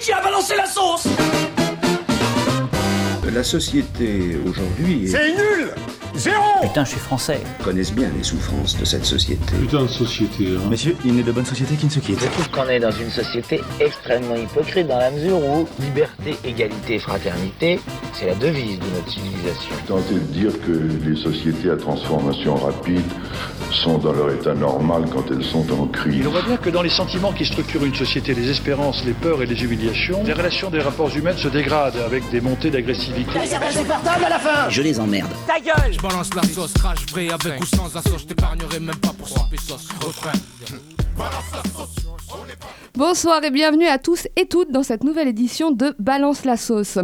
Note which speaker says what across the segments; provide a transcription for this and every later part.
Speaker 1: qui a balancé la sauce.
Speaker 2: La société aujourd'hui
Speaker 3: C'est nul Zéro
Speaker 4: Putain, je suis français.
Speaker 2: connaissent bien les souffrances de cette société.
Speaker 5: Putain de société, hein.
Speaker 6: Messieurs, il n'est de bonne société qui ne se quitte.
Speaker 7: Je trouve qu'on est dans une société extrêmement hypocrite dans la mesure où liberté, égalité, fraternité, c'est la devise de notre civilisation.
Speaker 8: Tenter de dire que les sociétés à transformation rapide sont dans leur état normal quand elles sont en crise.
Speaker 9: On voit bien que dans les sentiments qui structurent une société, les espérances, les peurs et les humiliations, les relations des rapports humains se dégradent avec des montées d'agressivité.
Speaker 4: Je les emmerde.
Speaker 1: Ta gueule
Speaker 10: balance la sauce, vrai je t'épargnerai même pas pour 100 pesos. Refrain.
Speaker 11: Bonsoir et bienvenue à tous et toutes dans cette nouvelle édition de Balance la sauce.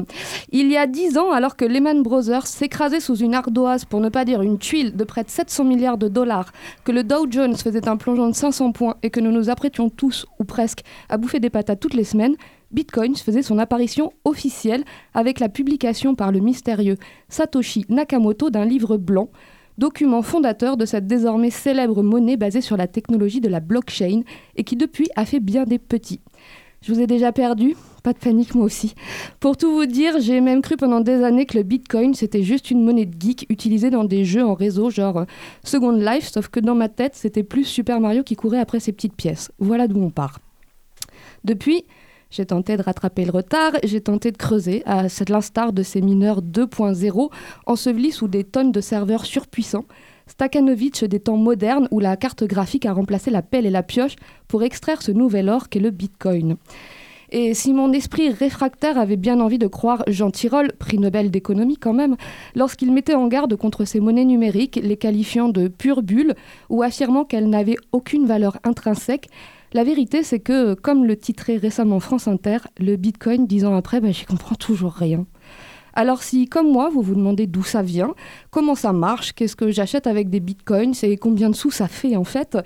Speaker 11: Il y a dix ans, alors que Lehman Brothers s'écrasait sous une ardoise, pour ne pas dire une tuile, de près de 700 milliards de dollars, que le Dow Jones faisait un plongeon de 500 points et que nous nous apprêtions tous, ou presque, à bouffer des patates toutes les semaines, Bitcoin faisait son apparition officielle avec la publication par le mystérieux Satoshi Nakamoto d'un livre blanc, document fondateur de cette désormais célèbre monnaie basée sur la technologie de la blockchain et qui depuis a fait bien des petits. Je vous ai déjà perdu Pas de panique, moi aussi. Pour tout vous dire, j'ai même cru pendant des années que le Bitcoin c'était juste une monnaie de geek utilisée dans des jeux en réseau genre euh, Second Life, sauf que dans ma tête c'était plus Super Mario qui courait après ses petites pièces. Voilà d'où on part. Depuis, j'ai tenté de rattraper le retard, j'ai tenté de creuser, à l'instar de ces mineurs 2.0 ensevelis sous des tonnes de serveurs surpuissants. Stakhanovitch des temps modernes où la carte graphique a remplacé la pelle et la pioche pour extraire ce nouvel or qu'est le Bitcoin. Et si mon esprit réfractaire avait bien envie de croire Jean Tirole, prix Nobel d'économie quand même, lorsqu'il mettait en garde contre ces monnaies numériques, les qualifiant de pure bulle ou affirmant qu'elles n'avaient aucune valeur intrinsèque, la vérité, c'est que, comme le titrait récemment France Inter, le Bitcoin, dix ans après, ben, j'y comprends toujours rien. Alors si, comme moi, vous vous demandez d'où ça vient, comment ça marche, qu'est-ce que j'achète avec des bitcoins et combien de sous ça fait en fait,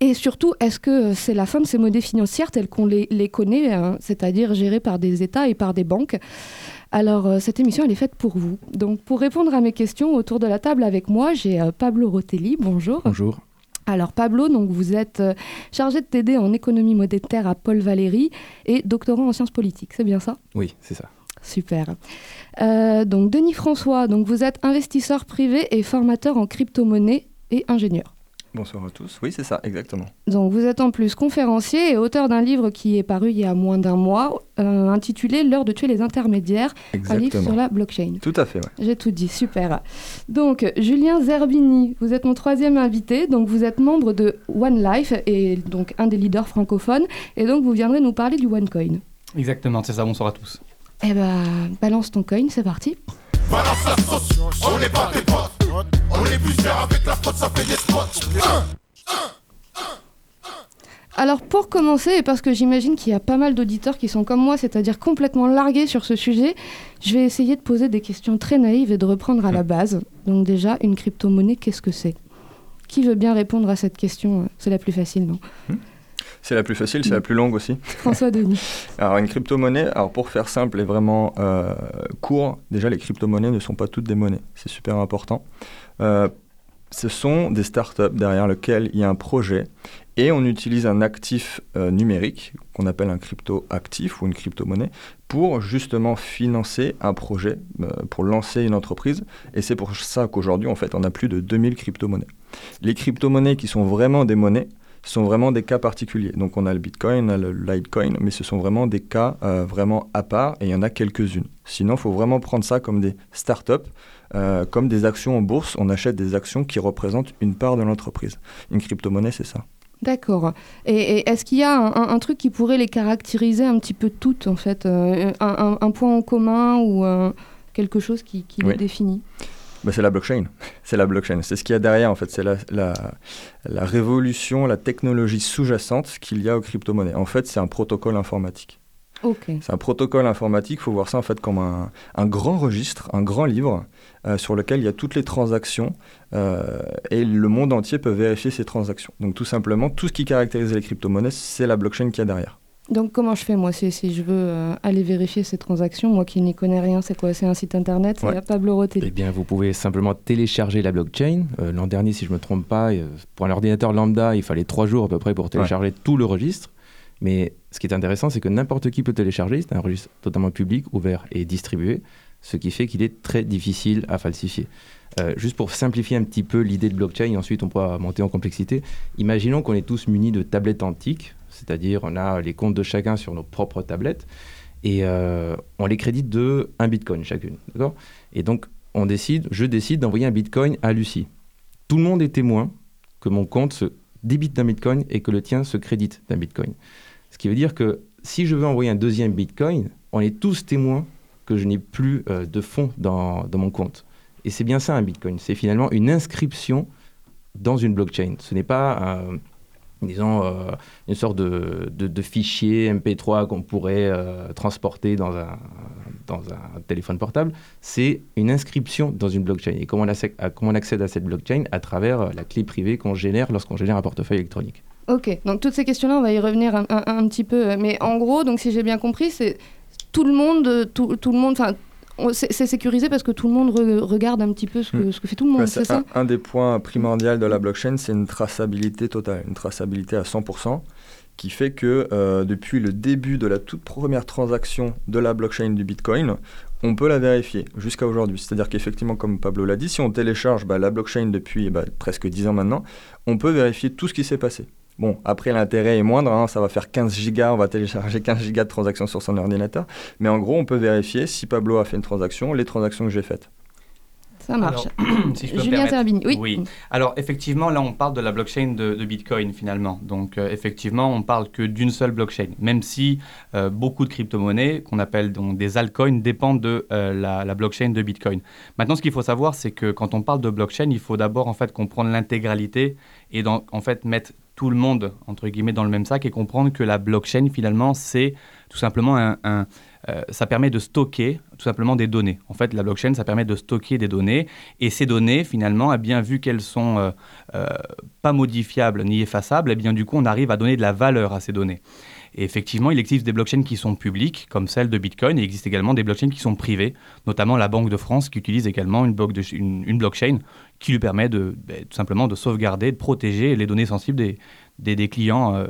Speaker 11: et surtout, est-ce que c'est la fin de ces monnaies financières telles qu'on les, connaît, hein, c'est-à-dire gérées par des États et par des banques? Alors, euh, cette émission, elle est faite pour vous. Donc, pour répondre à mes questions autour de la table avec moi, j'ai euh, Pablo Rotelli. Bonjour.
Speaker 12: Bonjour.
Speaker 11: Alors Pablo, donc vous êtes euh, chargé de t'aider en économie monétaire à Paul Valéry et doctorant en sciences politiques, c'est bien ça?
Speaker 12: Oui, c'est ça.
Speaker 11: Super. Euh, donc Denis François, donc vous êtes investisseur privé et formateur en crypto-monnaie et ingénieur.
Speaker 12: Bonsoir à tous. Oui, c'est ça, exactement.
Speaker 11: Donc vous êtes en plus conférencier et auteur d'un livre qui est paru il y a moins d'un mois, euh, intitulé L'heure de tuer les intermédiaires, un livre sur la blockchain.
Speaker 12: Tout à fait, ouais.
Speaker 11: J'ai tout dit, super. Donc, Julien Zerbini, vous êtes mon troisième invité. Donc, vous êtes membre de One Life et donc un des leaders francophones. Et donc, vous viendrez nous parler du OneCoin.
Speaker 12: Exactement, c'est ça. Bonsoir à tous.
Speaker 11: Eh ben, balance ton coin, c'est parti.
Speaker 3: Balance la sauce, on n'est pas tes potes. On est plusieurs avec la faute, ça fait des spots. Un,
Speaker 11: Alors, pour commencer, et parce que j'imagine qu'il y a pas mal d'auditeurs qui sont comme moi, c'est-à-dire complètement largués sur ce sujet, je vais essayer de poser des questions très naïves et de reprendre à la base. Donc, déjà, une crypto-monnaie, qu'est-ce que c'est? Qui veut bien répondre à cette question? C'est la plus facile, non?
Speaker 12: C'est la plus facile, c'est la plus longue aussi.
Speaker 11: François Denis.
Speaker 12: Alors, une crypto-monnaie, alors pour faire simple et vraiment euh, court, déjà, les crypto-monnaies ne sont pas toutes des monnaies. C'est super important. Euh, ce sont des startups derrière lesquelles il y a un projet et on utilise un actif euh, numérique qu'on appelle un crypto-actif ou une crypto-monnaie pour justement financer un projet, euh, pour lancer une entreprise. Et c'est pour ça qu'aujourd'hui, en fait, on a plus de 2000 crypto-monnaies. Les crypto-monnaies qui sont vraiment des monnaies sont vraiment des cas particuliers. Donc on a le Bitcoin, on a le Litecoin, mais ce sont vraiment des cas euh, vraiment à part et il y en a quelques-unes. Sinon, il faut vraiment prendre ça comme des startups, euh, comme des actions en bourse. On achète des actions qui représentent une part de l'entreprise. Une crypto-monnaie, c'est ça.
Speaker 11: D'accord. Et, et est-ce qu'il y a un, truc qui pourrait les caractériser un petit peu toutes, en fait euh, un, un- un point en commun ou quelque chose qui, qui les définit?
Speaker 12: Bah, c'est la blockchain. C'est la blockchain. C'est ce qu'il y a derrière, en fait. C'est la, la, la révolution, la technologie sous-jacente qu'il y a aux crypto-monnaies. En fait, c'est un protocole informatique.
Speaker 11: Ok.
Speaker 12: C'est un protocole informatique, il faut voir ça en fait comme un, un grand registre, un grand livre euh, sur lequel il y a toutes les transactions euh, et le monde entier peut vérifier ces transactions. Donc tout simplement, tout ce qui caractérise les crypto-monnaies, c'est la blockchain qu'il y a derrière.
Speaker 11: Donc comment je fais moi si, si je veux euh, aller vérifier ces transactions, moi qui n'y connais rien, c'est quoi? C'est un site internet, c'est
Speaker 12: Ouais.
Speaker 11: à Pablo Rotelli.
Speaker 13: Eh bien, vous pouvez simplement télécharger la blockchain. Euh, L'an dernier, si je ne me trompe pas, euh, pour un ordinateur lambda, il fallait trois jours à peu près pour télécharger tout le registre. Mais ce qui est intéressant, c'est que n'importe qui peut télécharger. C'est un registre totalement public, ouvert et distribué, ce qui fait qu'il est très difficile à falsifier. Euh, juste pour simplifier un petit peu l'idée de blockchain, et ensuite on pourra monter en complexité. Imaginons qu'on est tous munis de tablettes antiques, c'est-à-dire on a les comptes de chacun sur nos propres tablettes, et euh, on les crédite de un bitcoin chacune. D'accord? Et donc on décide, je décide d'envoyer un bitcoin à Lucie. Tout le monde est témoin que mon compte se débite d'un bitcoin et que le tien se crédite d'un bitcoin. Ce qui veut dire que si je veux envoyer un deuxième bitcoin, on est tous témoins que je n'ai plus euh, de fonds dans, dans, mon compte. Et c'est bien ça un bitcoin. C'est finalement une inscription dans une blockchain. Ce n'est pas, euh, disons, euh, une sorte de, de, fichier MP3 qu'on pourrait euh, transporter dans un, dans un téléphone portable. C'est une inscription dans une blockchain. Et comment on, accède, comment on accède à cette blockchain À travers euh, la clé privée qu'on génère lorsqu'on génère un portefeuille électronique.
Speaker 11: Ok, donc toutes ces questions-là, on va y revenir un, un, un, petit peu. Mais en gros, donc si j'ai bien compris, c'est tout le monde, tout, tout le monde, enfin c'est sécurisé parce que tout le monde re regarde un petit peu ce que,
Speaker 12: Hmm.
Speaker 11: ce que fait tout le monde,
Speaker 12: Ouais,
Speaker 11: c'est ça
Speaker 12: un, un des points primordiaux de la blockchain, c'est une traçabilité totale, une traçabilité à 100%, qui fait que euh, depuis le début de la toute première transaction de la blockchain du Bitcoin, on peut la vérifier jusqu'à aujourd'hui. C'est-à-dire qu'effectivement, comme Pablo l'a dit, si on télécharge bah, la blockchain depuis bah, presque 10 ans maintenant, on peut vérifier tout ce qui s'est passé. Bon, après l'intérêt est moindre, hein, ça va faire 15 gigas, on va télécharger 15 gigas de transactions sur son ordinateur, mais en gros, on peut vérifier si Pablo a fait une transaction, les transactions que j'ai faites.
Speaker 11: Ça marche.
Speaker 1: Alors, si je peux
Speaker 11: Julien Zerbini, oui.
Speaker 1: oui. Alors effectivement, là, on parle de la blockchain de, de Bitcoin finalement. Donc euh, effectivement, on parle que d'une seule blockchain, même si euh, beaucoup de crypto-monnaies qu'on appelle donc des altcoins dépendent de euh, la, la, blockchain de Bitcoin. Maintenant, ce qu'il faut savoir, c'est que quand on parle de blockchain, il faut d'abord en fait comprendre l'intégralité et donc en fait mettre tout le monde entre guillemets dans le même sac et comprendre que la blockchain finalement c'est tout simplement euh, ça permet de stocker tout simplement des données. En fait, la blockchain, ça permet de stocker des données. Et ces données, finalement, eh bien, vu qu'elles sont euh, euh, pas modifiables ni effaçables, eh bien, du coup, on arrive à donner de la valeur à ces données. Et effectivement, il existe des blockchains qui sont publiques, comme celle de Bitcoin, et il existe également des blockchains qui sont privées, notamment la Banque de France, qui utilise également une, bloc de, une, une blockchain qui lui permet de, bah, tout simplement de sauvegarder, de protéger les données sensibles des, des, des clients euh,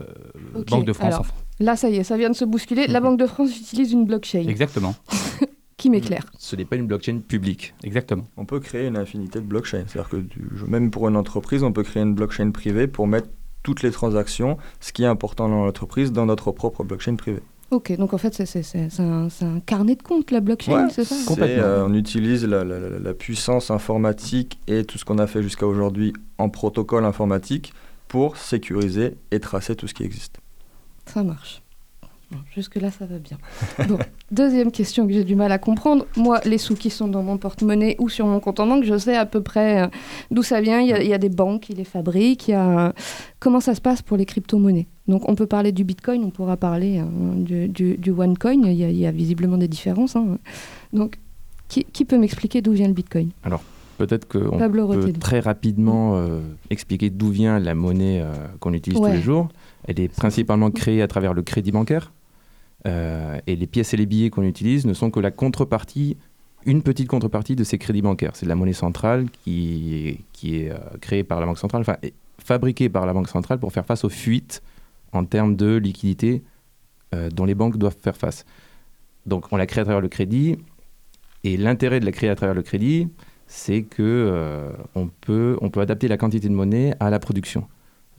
Speaker 1: okay. Banque de France.
Speaker 11: Alors, là, ça y est, ça vient de se bousculer. La Banque de France utilise une blockchain.
Speaker 1: Exactement.
Speaker 11: qui m'éclaire.
Speaker 13: Ce n'est pas une blockchain publique.
Speaker 1: Exactement.
Speaker 12: On peut créer une infinité de blockchains. C'est-à-dire que du, même pour une entreprise, on peut créer une blockchain privée pour mettre toutes les transactions, ce qui est important dans l'entreprise, dans notre propre blockchain privée.
Speaker 11: Ok, donc en fait, c'est un, un, carnet de compte, la blockchain,
Speaker 12: ouais,
Speaker 11: c'est ça
Speaker 12: euh, On utilise la, la, la, puissance informatique et tout ce qu'on a fait jusqu'à aujourd'hui en protocole informatique pour sécuriser et tracer tout ce qui existe.
Speaker 11: Ça marche. Bon, Jusque-là, ça va bien. Deuxième question que j'ai du mal à comprendre. Moi, les sous qui sont dans mon porte-monnaie ou sur mon compte en banque, je sais à peu près euh, d'où ça vient. Il y, a, il y, a, des banques qui les fabriquent. Il y a, euh, comment ça se passe pour les crypto-monnaies? Donc, on peut parler du Bitcoin, on pourra parler euh, du, du, du, OneCoin. Il y, a, il y, a, visiblement des différences. Hein. Donc, qui, qui peut m'expliquer d'où vient le Bitcoin?
Speaker 13: Alors, peut-être qu'on peut très rapidement euh, expliquer d'où vient la monnaie qu'on utilise ouais. tous les jours. Elle est principalement créée à travers le crédit bancaire. Euh, et les pièces et les billets qu'on utilise ne sont que la contrepartie, une petite contrepartie de ces crédits bancaires. C'est de la monnaie centrale qui est, qui est euh, créée par la Banque centrale, enfin fabriquée par la Banque centrale pour faire face aux fuites en termes de liquidité euh, dont les banques doivent faire face. Donc on la crée à travers le crédit. Et l'intérêt de la créer à travers le crédit, c'est que euh, on, peut, on peut adapter la quantité de monnaie à la production.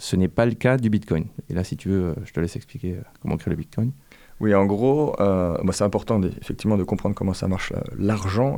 Speaker 13: Ce n'est pas le cas du Bitcoin. Et là, si tu veux, je te laisse expliquer comment créer le Bitcoin.
Speaker 12: Oui, en gros, euh, bah, c'est important effectivement de comprendre comment ça marche l'argent,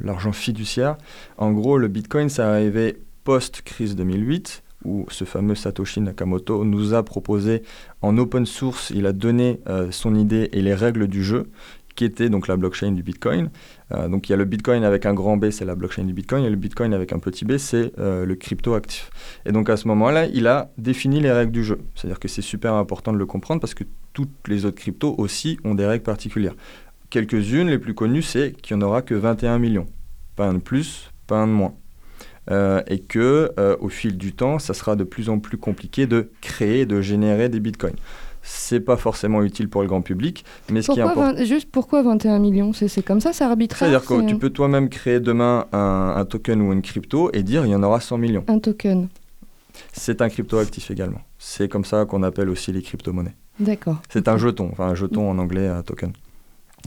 Speaker 12: l'argent fiduciaire. En gros, le Bitcoin, ça arrivé post-crise 2008, où ce fameux Satoshi Nakamoto nous a proposé en open source, il a donné euh, son idée et les règles du jeu, qui était donc la blockchain du Bitcoin. Euh, donc il y a le Bitcoin avec un grand B, c'est la blockchain du Bitcoin, et le Bitcoin avec un petit b, c'est euh, le crypto actif. Et donc à ce moment-là, il a défini les règles du jeu. C'est-à-dire que c'est super important de le comprendre parce que toutes les autres cryptos aussi ont des règles particulières. Quelques-unes, les plus connues, c'est qu'il n'y en aura que 21 millions. Pas un de plus, pas un de moins. Euh, et que au fil du temps, ça sera de plus en plus compliqué de créer, de générer des bitcoins c'est pas forcément utile pour le grand public. Mais
Speaker 11: pourquoi
Speaker 12: ce qui est important...
Speaker 11: 20, juste pourquoi 21 millions C'est comme ça, c'est arbitraire
Speaker 12: C'est-à-dire que tu peux toi-même créer demain un, un, token ou une crypto et dire il y en aura 100 millions.
Speaker 11: Un token.
Speaker 12: C'est un crypto actif également. C'est comme ça qu'on appelle aussi les crypto-monnaies.
Speaker 11: D'accord.
Speaker 12: C'est un jeton, enfin un jeton en anglais, un token.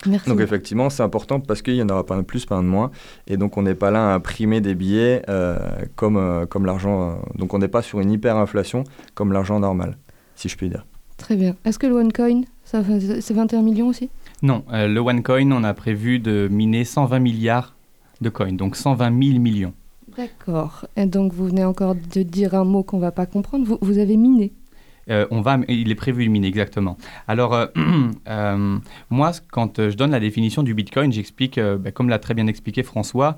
Speaker 11: Merci.
Speaker 12: Donc effectivement, c'est important parce qu'il n'y en aura pas un de plus, pas un de moins. Et donc on n'est pas là à imprimer des billets euh, comme, euh, comme l'argent. euh, donc on n'est pas sur une hyperinflation comme l'argent normal, si je puis dire.
Speaker 11: Très bien. Est-ce que le OneCoin, c'est 21 millions aussi?
Speaker 1: Non, euh, le OneCoin, on a prévu de miner 120 milliards de coins, donc 120 000 millions.
Speaker 11: D'accord. Et donc vous venez encore de dire un mot qu'on va pas comprendre. Vous, vous avez miné?
Speaker 1: Euh, on va, il est prévu de miner, exactement. Alors, euh, euh, moi, quand je donne la définition du Bitcoin, j'explique, bah, comme l'a très bien expliqué François,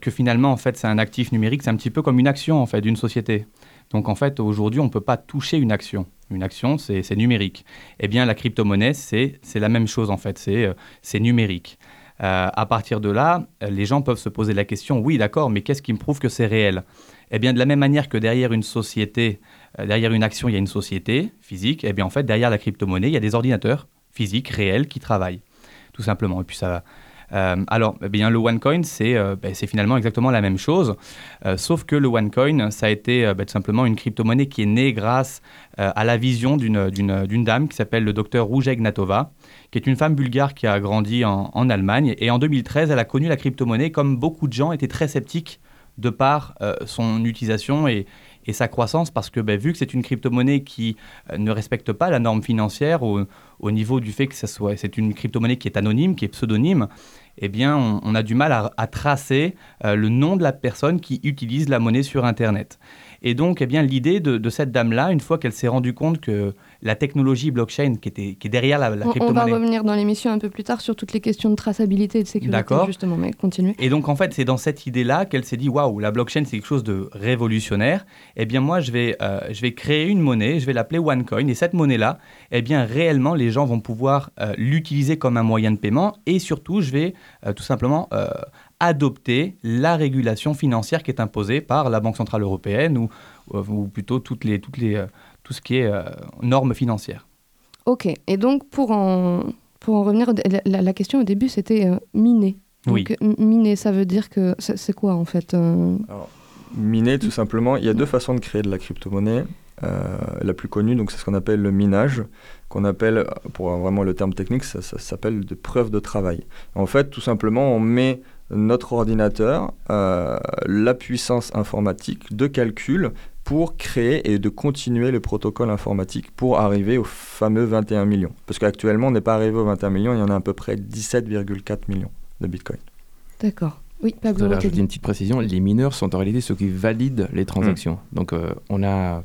Speaker 1: que finalement, en fait, c'est un actif numérique, c'est un petit peu comme une action, en fait, d'une société. Donc, en fait, aujourd'hui, on ne peut pas toucher une action. Une action, c'est numérique. Eh bien, la crypto-monnaie, c'est la même chose, en fait, c'est euh, numérique. Euh, à partir de là, les gens peuvent se poser la question, oui, d'accord, mais qu'est-ce qui me prouve que c'est réel? Eh bien, de la même manière que derrière une société, euh, derrière une action, il y a une société physique, eh bien, en fait, derrière la crypto-monnaie, il y a des ordinateurs physiques, réels, qui travaillent, tout simplement. Et puis ça... euh, alors, eh bien, le OneCoin, c'est euh, ben, c'est finalement exactement la même chose, euh, sauf que le OneCoin, ça a été ben, tout simplement une crypto-monnaie qui est née grâce à la vision d'une- dame qui s'appelle le docteur Rouget Gnatova, qui est une femme bulgare qui a grandi en, en Allemagne. Et en 2013, elle a connu la crypto-monnaie comme beaucoup de gens étaient très sceptiques de par euh, son utilisation et, sa croissance, parce que ben, vu que c'est une crypto-monnaie qui euh, ne respecte pas la norme financière au, au niveau du fait que c'est une crypto-monnaie qui est anonyme, qui est pseudonyme, eh bien, on, on a du mal à, à tracer euh, le nom de la personne qui utilise la monnaie sur Internet. Et donc, eh bien, l'idée de, de cette dame-là, une fois qu'elle s'est rendue compte que la technologie blockchain qui, était, qui est derrière la, la
Speaker 11: On, on va
Speaker 1: crypto-monnaie...
Speaker 11: revenir dans l'émission un peu plus tard sur toutes les questions de traçabilité et de sécurité,
Speaker 1: D'accord.
Speaker 11: justement. Mais continuez.
Speaker 1: Et donc, en fait, c'est dans cette idée-là qu'elle s'est dit waouh, la blockchain, c'est quelque chose de révolutionnaire. Eh bien, moi, je vais, euh, je vais créer une monnaie, je vais l'appeler OneCoin. Et cette monnaie-là, eh bien, réellement, les gens vont pouvoir euh, l'utiliser comme un moyen de paiement. Et surtout, je vais euh, tout simplement euh, adopter la régulation financière qui est imposée par la Banque Centrale Européenne ou, ou plutôt toutes les, toutes les, euh, tout ce qui est euh, normes financières.
Speaker 11: Ok. Et donc, pour en, pour en revenir, la, la- la question au début, c'était euh, miner. Donc,
Speaker 1: Oui.
Speaker 11: miner, ça veut dire que. C'est quoi, en fait euh,
Speaker 12: Miner, tout simplement, il y a deux façons de créer de la crypto-monnaie. Euh, la plus connue, donc c'est ce qu'on appelle le minage, qu'on appelle, pour vraiment le terme technique, ça, ça s'appelle de preuve de travail. En fait, tout simplement, on met notre ordinateur, euh, la puissance informatique de calcul pour créer et de continuer le protocole informatique pour arriver au fameux 21 millions. Parce qu'actuellement, on n'est pas arrivé aux 21 millions, il y en a à peu près 17,4 millions de Bitcoin.
Speaker 11: D'accord. Oui,
Speaker 13: Je
Speaker 11: Pablo. t'as
Speaker 13: rajouter
Speaker 11: dit.
Speaker 13: une petite précision. Les mineurs sont en réalité ceux qui valident les transactions. Donc euh, on, a,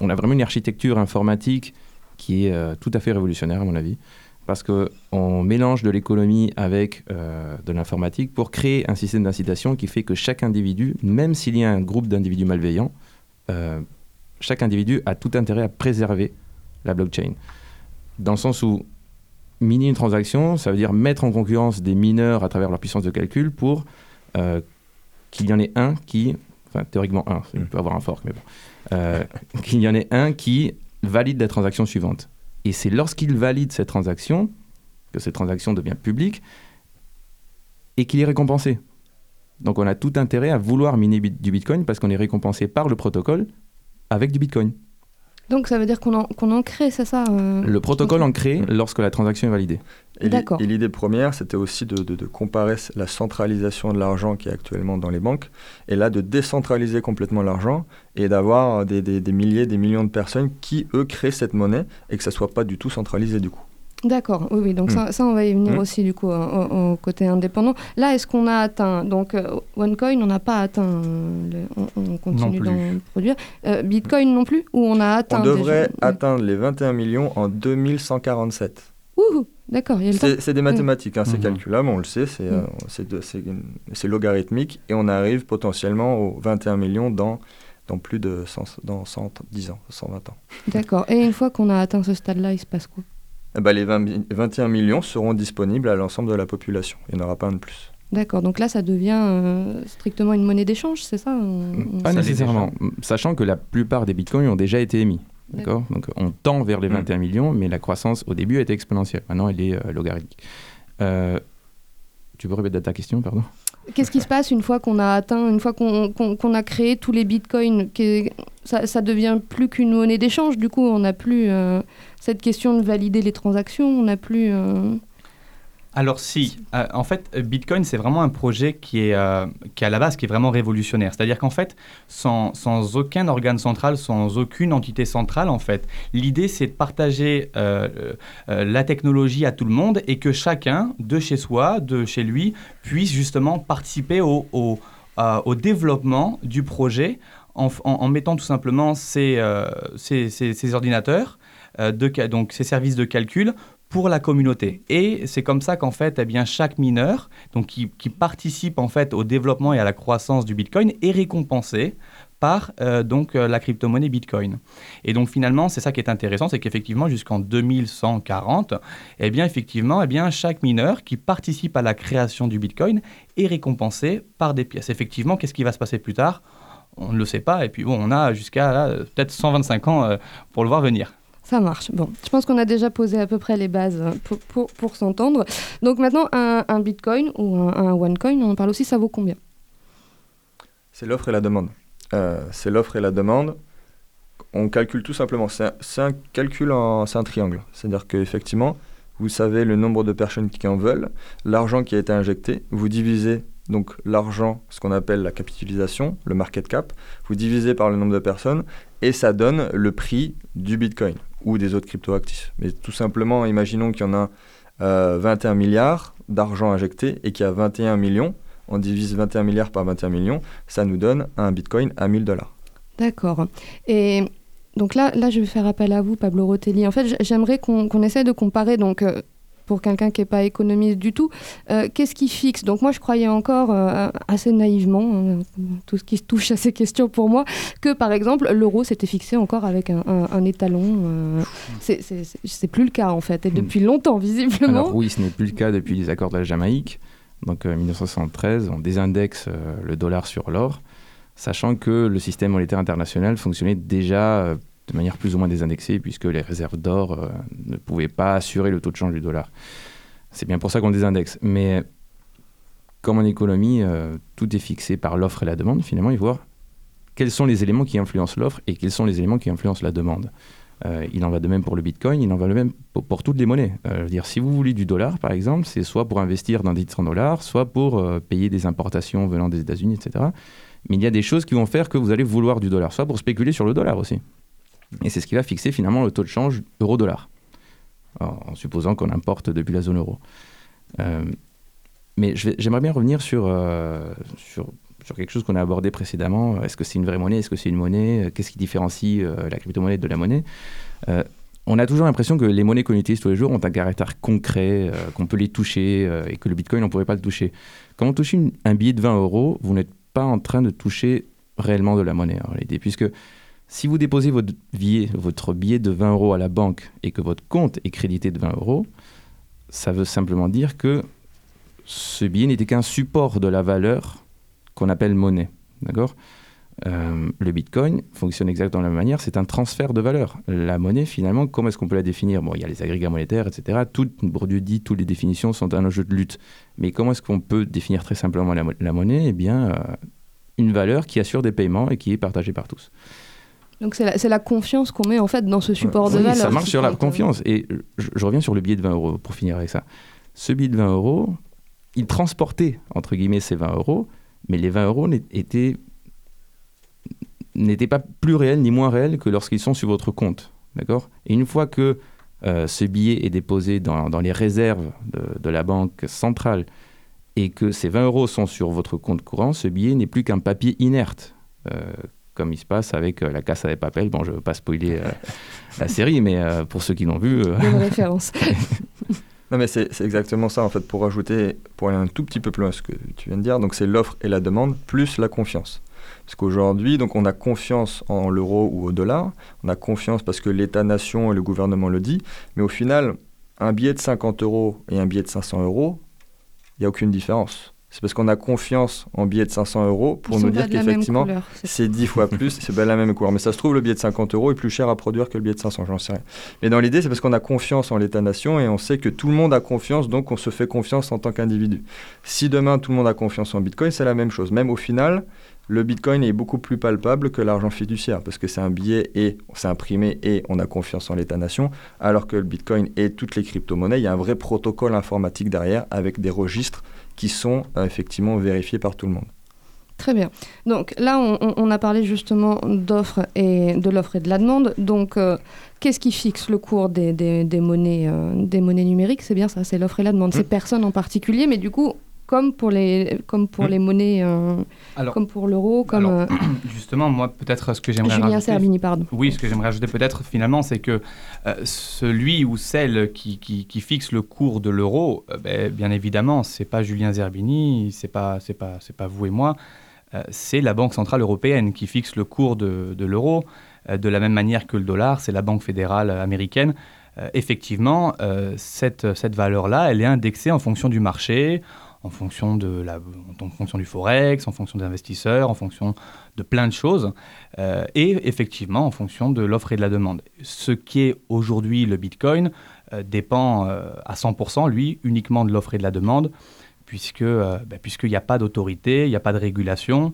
Speaker 13: on a vraiment une architecture informatique qui est euh, tout à fait révolutionnaire à mon avis. Parce qu'on mélange de l'économie avec euh, de l'informatique pour créer un système d'incitation qui fait que chaque individu, même s'il y a un groupe d'individus malveillants, euh, chaque individu a tout intérêt à préserver la blockchain. Dans le sens où miner une transaction, ça veut dire mettre en concurrence des mineurs à travers leur puissance de calcul pour euh, qu'il y en ait un qui, enfin théoriquement un, il peut avoir un fork, mais bon, qu'il y en ait un qui valide la transaction suivante. Et c'est lorsqu'il valide cette transaction que cette transaction devient publique et qu'il est récompensé. Donc on a tout intérêt à vouloir miner du Bitcoin parce qu'on est récompensé par le protocole avec du Bitcoin.
Speaker 11: Donc, ça veut dire qu'on en, crée, c'est ça euh,
Speaker 13: Le protocole en crée lorsque la transaction est validée.
Speaker 11: D'accord.
Speaker 12: Et l'idée première, c'était aussi de, de- de comparer la centralisation de l'argent qui est actuellement dans les banques, et là de décentraliser complètement l'argent et d'avoir des, des- des milliers, des millions de personnes qui, eux, créent cette monnaie et que ça soit pas du tout centralisé du coup.
Speaker 11: D'accord, oui, oui. Donc
Speaker 12: Mm.
Speaker 11: ça, ça, on va y venir
Speaker 12: Mm.
Speaker 11: aussi du coup au, au- au côté indépendant. Là, est-ce qu'on a atteint Donc euh, OneCoin, on n'a pas atteint. le- on, on continue d'en produire. Euh, Bitcoin non plus Ou on a atteint
Speaker 12: On devrait
Speaker 11: déjà?
Speaker 12: Atteindre les 21 millions en 2147.
Speaker 11: Ouh, d'accord, il y a le temps.
Speaker 12: C'est des mathématiques, hein, c'est calculable, on le sait, c'est euh, logarithmique, et on arrive potentiellement aux 21 millions dans, dans plus de 100, dans 110 ans, 120 ans.
Speaker 11: D'accord. Et une fois qu'on a atteint ce stade-là, il se passe quoi?
Speaker 12: Eh ben, les 20 mi- 21 millions seront disponibles à l'ensemble de la population. Il n'y en aura pas un de plus.
Speaker 11: D'accord, donc là, ça devient euh, strictement une monnaie d'échange, c'est ça on- on-
Speaker 13: Pas nécessairement, sachant que la plupart des bitcoins ont déjà été émis. D'accord Donc on tend vers les
Speaker 12: Mm.
Speaker 13: 21 millions, mais la croissance au début était exponentielle. Maintenant, elle est euh, logarithmique. Euh, tu peux répéter ta question, pardon?
Speaker 11: Qu'est-ce qui se passe une fois qu'on a atteint, une fois qu'on a créé tous les bitcoins ça, ça devient plus qu'une monnaie d'échange. Du coup, on n'a plus euh, cette question de valider les transactions. On n'a plus. Euh,
Speaker 1: alors si, euh, en fait, Bitcoin, c'est vraiment un projet qui est, qui à la base, qui est vraiment révolutionnaire. C'est-à-dire qu'en fait, sans, sans, aucun organe central, sans aucune entité centrale, en fait, l'idée, c'est de partager la technologie à tout le monde et que chacun, de chez soi, de chez lui, puisse justement participer au, au, développement du projet en, mettant tout simplement euh, ordinateurs, euh, donc ces services de calcul pour la communauté. Et c'est comme ça qu'en fait, eh bien, chaque mineur donc, qui, participe en fait au développement et à la croissance du Bitcoin est récompensé par euh, donc la crypto-monnaie Bitcoin. Et donc finalement, c'est ça qui est intéressant, c'est qu'effectivement jusqu'en 2140, eh bien effectivement, eh bien chaque mineur qui participe à la création du Bitcoin est récompensé par des pièces. Effectivement, qu'est-ce qui va se passer plus tard? On ne le sait pas. Et puis bon, on a jusqu'à peut-être 125 ans euh, pour le voir venir.
Speaker 11: Ça marche. Bon, je pense qu'on a déjà posé à peu près les bases euh, pour, pour, s'entendre. Donc maintenant, un, Bitcoin ou un, OneCoin, on en parle aussi, ça vaut combien?
Speaker 12: C'est l'offre et la demande. Euh, c'est l'offre et la demande. On calcule tout simplement. C'est un, calcul, c'est un triangle. C'est-à-dire qu'effectivement, vous savez le nombre de personnes qui en veulent, l'argent qui a été injecté, vous divisez donc l'argent, ce qu'on appelle la capitalisation, le market cap, vous divisez par le nombre de personnes et ça donne le prix du Bitcoin ou des autres cryptoactifs. Mais tout simplement, imaginons qu'il y en a 21 euh, milliards d'argent injecté et qu'il y a 21 millions. On divise 21 milliards par 21 millions, ça nous donne un Bitcoin à 1000 dollars.
Speaker 11: D'accord. Et donc là, là, je vais faire appel à vous, Pablo Rotelli. En fait, j'aimerais qu'on essaie de comparer donc euh, pour quelqu'un qui n'est pas économiste du tout, euh, qu'est-ce qui fixe? Donc moi, je croyais encore euh, assez naïvement, hein, tout ce qui touche à ces questions pour moi, que par exemple, l'euro s'était fixé encore avec un, étalon. Euh, c'est plus le cas en fait, et hmm. depuis longtemps visiblement.
Speaker 13: Alors oui, ce n'est plus le cas depuis les accords de la Jamaïque. Donc en 1973, on désindexe le dollar sur l'or, sachant que le système monétaire international fonctionnait déjà de manière plus ou moins désindexée, puisque les réserves d'or euh, ne pouvaient pas assurer le taux de change du dollar. C'est bien pour ça qu'on désindexe. Mais comme en économie, euh, tout est fixé par l'offre et la demande, finalement, il faut voir quels sont les éléments qui influencent l'offre et quels sont les éléments qui influencent la demande. Euh, il en va de même pour le Bitcoin, il en va de même pour, toutes les monnaies. je veux dire, si vous voulez du dollar, par exemple, c'est soit pour investir dans des titres en dollars, soit pour payer des importations venant des États-Unis, etc. Mais il y a des choses qui vont faire que vous allez vouloir du dollar, soit pour spéculer sur le dollar aussi. Et c'est ce qui va fixer finalement le taux de change euro-dollar, en supposant qu'on importe depuis la zone euro. Euh, mais j'aimerais bien revenir sur, euh, sur, sur, quelque chose qu'on a abordé précédemment. Est-ce que c'est une vraie monnaie? Est-ce que c'est une monnaie? Qu'est-ce qui différencie euh, la crypto-monnaie de la monnaie? On a toujours l'impression que les monnaies qu'on utilise tous les jours ont un caractère concret, qu'on peut les toucher et que le bitcoin, on ne pourrait pas le toucher. Quand on touche un billet de 20 euros, vous n'êtes pas en train de toucher réellement de la monnaie en réalité, puisque si vous déposez votre billet, de 20 euros à la banque et que votre compte est crédité de 20 euros, ça veut simplement dire que ce billet n'était qu'un support de la valeur qu'on appelle monnaie. D'accord? Euh, le Bitcoin fonctionne exactement de la même manière, c'est un transfert de valeur. La monnaie, finalement, comment est-ce qu'on peut la définir? Bon, il y a les agrégats monétaires, etc. Tout Bourdieu dit, toutes les définitions sont un enjeu de lutte. Mais comment est-ce qu'on peut définir très simplement la, monnaie? Eh bien, euh, une valeur qui assure des paiements et qui est partagée par tous.
Speaker 11: Donc c'est la, confiance qu'on met en fait dans ce support de valeur.
Speaker 13: Ça marche sur la confiance. Et je, reviens sur le billet de 20 euros pour finir avec ça. Ce billet de 20 euros, il transportait entre guillemets ces 20 euros, mais les 20 euros n'étaient pas plus réels ni moins réels que lorsqu'ils sont sur votre compte. D'accord? Et une fois que euh, ce billet est déposé dans, dans les réserves de, de, la banque centrale et que ces 20 euros sont sur votre compte courant, ce billet n'est plus qu'un papier inerte. Euh, comme il se passe avec euh, la Casa de Papel. Bon, je ne veux pas spoiler euh, la série, mais euh, pour ceux qui l'ont vu...
Speaker 11: Bonne référence.
Speaker 12: non, mais c'est exactement ça, en fait, pour ajouter, pour aller un tout petit peu plus loin à ce que tu viens de dire, donc c'est l'offre et la demande, plus la confiance. Parce qu'aujourd'hui, donc on a confiance en l'euro ou au dollar, on a confiance parce que l'État-nation et le gouvernement le dit, mais au final, un billet de 50 euros et un billet de 500 euros, il n'y a aucune différence. C'est parce qu'on a confiance en billet de 500 euros pour
Speaker 11: Ils
Speaker 12: nous dire qu'effectivement,
Speaker 11: c'est
Speaker 12: 10 fois plus, c'est pas la même couleur. Mais ça se trouve, le billet de 50 euros est plus cher à produire que le billet de 500, j'en sais rien. Mais dans l'idée, c'est parce qu'on a confiance en l'État-nation et on sait que tout le monde a confiance, donc on se fait confiance en tant qu'individu. Si demain tout le monde a confiance en Bitcoin, c'est la même chose. Même au final, le Bitcoin est beaucoup plus palpable que l'argent fiduciaire parce que c'est un billet et c'est imprimé et on a confiance en l'État-nation, alors que le Bitcoin et toutes les crypto-monnaies, il y a un vrai protocole informatique derrière avec des registres qui sont euh, effectivement vérifiés par tout le monde.
Speaker 11: Très bien. Donc là, on, a parlé justement d'offres et de l'offre et de la demande. Donc, euh, qu'est-ce qui fixe le cours des, des- des monnaies, euh, des monnaies numériques? C'est bien ça, c'est l'offre et la demande. C'est personne en particulier, mais du coup, comme pour les, comme pour
Speaker 1: Mm.
Speaker 11: les monnaies, euh,
Speaker 1: Alors-
Speaker 11: comme pour l'euro, comme
Speaker 1: Alors,
Speaker 11: euh,
Speaker 1: Justement, moi, peut-être ce que j'aimerais
Speaker 11: Julien
Speaker 1: rajouter...
Speaker 11: Serbini, pardon.
Speaker 1: Oui, ce que j'aimerais ajouter peut-être finalement, c'est que euh, celui ou celle qui, qui- qui fixe le cours de l'euro, ben, bien évidemment, c'est pas Julien Zerbini, c'est pas, c'est pas, c'est pas vous et moi, c'est la Banque centrale européenne qui fixe le cours de, de l'euro, de la même manière que le dollar, c'est la Banque fédérale américaine. Effectivement, cette, cette valeur-là, elle est indexée en fonction du marché, en fonction, de la, en fonction du forex, en fonction des investisseurs, en fonction de plein de choses, euh, et effectivement en fonction de l'offre et de la demande. Ce qui est aujourd'hui le Bitcoin euh, dépend euh, à 100%, lui, uniquement de l'offre et de la demande, puisque bah, puisqu'il n'y a pas d'autorité, il n'y a pas de régulation,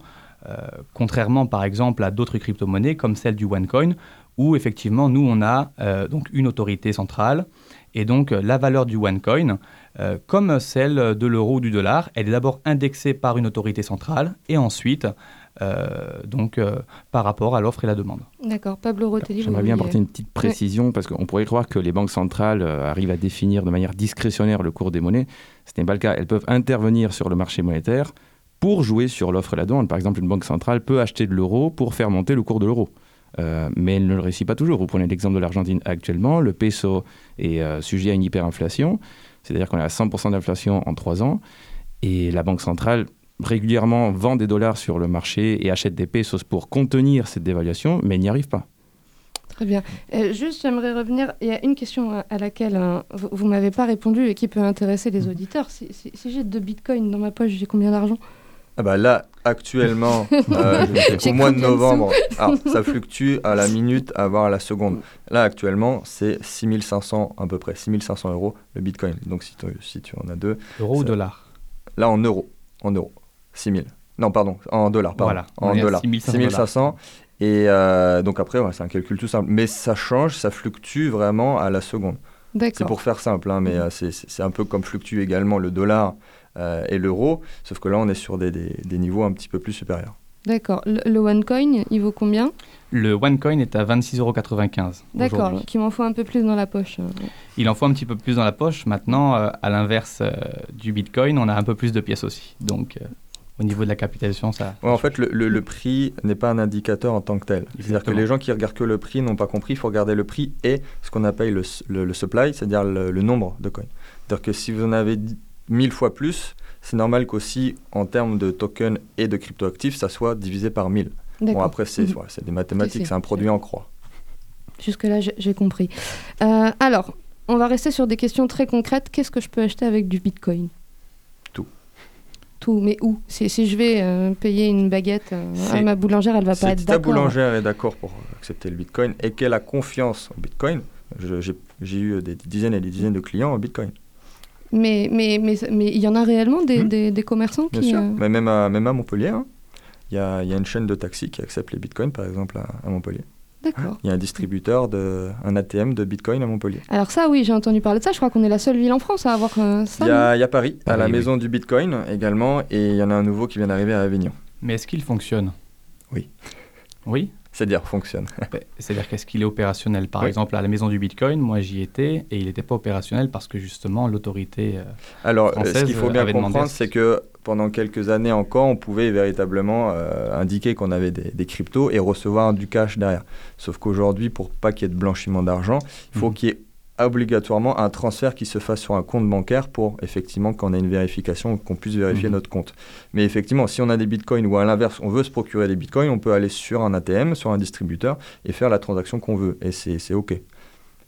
Speaker 1: contrairement par exemple à d'autres crypto-monnaies comme celle du OneCoin, où effectivement nous on a donc une autorité centrale, et donc la valeur du OneCoin, euh, comme celle de l'euro ou du dollar, elle est d'abord indexée par une autorité centrale, et ensuite euh, donc euh, par rapport à l'offre et la demande.
Speaker 11: D'accord. Pablo Rotelli.
Speaker 13: J'aimerais
Speaker 11: vous
Speaker 13: bien apporter une petite précision parce qu'on pourrait croire que les banques centrales euh, arrivent à définir de manière discrétionnaire le cours des monnaies. Ce n'est pas le cas. Elles peuvent intervenir sur le marché monétaire pour jouer sur l'offre et la demande. Par exemple, une banque centrale peut acheter de l'euro pour faire monter le cours de l'euro. Euh, mais elle ne le réussit pas toujours. Vous prenez l'exemple de l'Argentine actuellement, le peso est euh, sujet à une hyperinflation, c'est-à-dire qu'on est à 100% d'inflation en 3 ans, et la Banque centrale régulièrement vend des dollars sur le marché et achète des pesos pour contenir cette dévaluation, mais elle n'y arrive pas.
Speaker 11: Très bien. Euh, juste, j'aimerais revenir. Il y a une question à- à laquelle hein, vous, ne m'avez pas répondu et qui peut intéresser les auditeurs. Si, si- si j'ai deux bitcoins dans ma poche, j'ai combien d'argent?
Speaker 12: Ah bah là, actuellement, euh, au mois de novembre, alors, ça fluctue à la minute, à voir à la seconde. Là, actuellement, c'est 6500 à peu près, 6500 euros le bitcoin. Donc si tu, si tu en as deux.
Speaker 1: Euro ou
Speaker 12: ça-
Speaker 1: dollar
Speaker 12: Là, en euros. En euros. 6000. Non, pardon, en dollars. Pardon.
Speaker 1: Voilà,
Speaker 12: en dollars.
Speaker 1: 6500
Speaker 12: 6500. Et euh, donc après, ouais, c'est un calcul tout simple. Mais ça change, ça fluctue vraiment à la seconde.
Speaker 11: D'accord.
Speaker 12: C'est pour faire simple, hein, mais euh, c'est- un peu comme fluctue également le dollar euh, et l'euro, sauf que là, on est sur des, des- des niveaux un petit peu plus supérieurs.
Speaker 11: D'accord. Le, le OneCoin, il vaut combien?
Speaker 1: Le OneCoin est à 26,95
Speaker 11: D'accord.
Speaker 1: aujourd'hui.
Speaker 11: Donc il m'en faut un peu plus dans la poche. hein.
Speaker 1: Il en faut un petit peu plus dans la poche. Maintenant, euh, à l'inverse euh, du Bitcoin, on a un peu plus de pièces aussi. Donc, euh, au niveau de la capitalisation, ça...
Speaker 12: Ouais, en fait, le, le- le prix n'est pas un indicateur en tant que tel. C'est-à-dire que les gens qui regardent que le prix n'ont pas compris. Il faut regarder le prix et ce qu'on appelle le, s- le- le supply, c'est-à-dire le, le nombre de coins. C'est-à-dire que si vous en avez 1000 fois plus, c'est normal qu'aussi, en termes de tokens et de cryptoactifs, ça soit divisé par 1000. Bon,
Speaker 11: D'accord.
Speaker 12: après, c'est
Speaker 11: Mhm.
Speaker 12: voilà, c'est des mathématiques, c'est un produit en croix.
Speaker 11: Jusque-là, j'ai j'ai compris. Euh, alors, on va rester sur des questions très concrètes. Qu'est-ce que je peux acheter avec du Bitcoin?
Speaker 12: Tout.
Speaker 11: Tout, mais où? Si, si je vais euh, payer une baguette euh, à ma boulangère, elle va pas être
Speaker 12: si ta
Speaker 11: d'accord.
Speaker 12: boulangère est d'accord pour accepter le Bitcoin et qu'elle a confiance en Bitcoin, j'ai eu des dizaines et des dizaines de clients en Bitcoin.
Speaker 11: Mais mais mais mais il y en a réellement des,
Speaker 12: Mhm.
Speaker 11: des, des commerçants
Speaker 12: Bien
Speaker 11: qui.
Speaker 12: sûr,
Speaker 11: euh,
Speaker 12: mais même à, même à Montpellier, hein, il y, a, il y a une chaîne de taxis qui accepte les bitcoins, par exemple, à, à Montpellier.
Speaker 11: D'accord.
Speaker 12: Il y a un distributeur, de, un ATM de bitcoin à Montpellier.
Speaker 11: Alors ça, oui, j'ai entendu parler de ça. Je crois qu'on est la seule ville en France à avoir euh, ça.
Speaker 12: Il y, a, il y a Paris, à la
Speaker 13: oui.
Speaker 12: maison du bitcoin également, et il y en a un nouveau qui vient d'arriver à Avignon.
Speaker 1: Mais est-ce qu'il fonctionne?
Speaker 12: Oui.
Speaker 1: Oui?
Speaker 12: C'est-à-dire fonctionne.
Speaker 1: C'est-à-dire qu'est-ce qu'il est opérationnel? Par
Speaker 12: Oui.
Speaker 1: exemple, à la maison du Bitcoin, moi j'y étais et il n'était pas opérationnel parce que justement l'autorité... euh,
Speaker 12: Alors, ce qu'il faut bien comprendre,
Speaker 1: ce-
Speaker 12: c'est que pendant quelques années encore, on pouvait véritablement euh, indiquer qu'on avait des, des cryptos et recevoir du cash derrière. Sauf qu'aujourd'hui, pour pas qu'il y ait de blanchiment d'argent, il faut
Speaker 1: Mhm.
Speaker 12: qu'il y ait obligatoirement un transfert qui se fasse sur un compte bancaire pour effectivement qu'on ait une vérification, qu'on puisse vérifier
Speaker 1: Mhm.
Speaker 12: notre compte. Mais effectivement, si on a des bitcoins ou à l'inverse, on veut se procurer des bitcoins, on peut aller sur un ATM, sur un distributeur et faire la transaction qu'on veut. Et c'est c'est OK.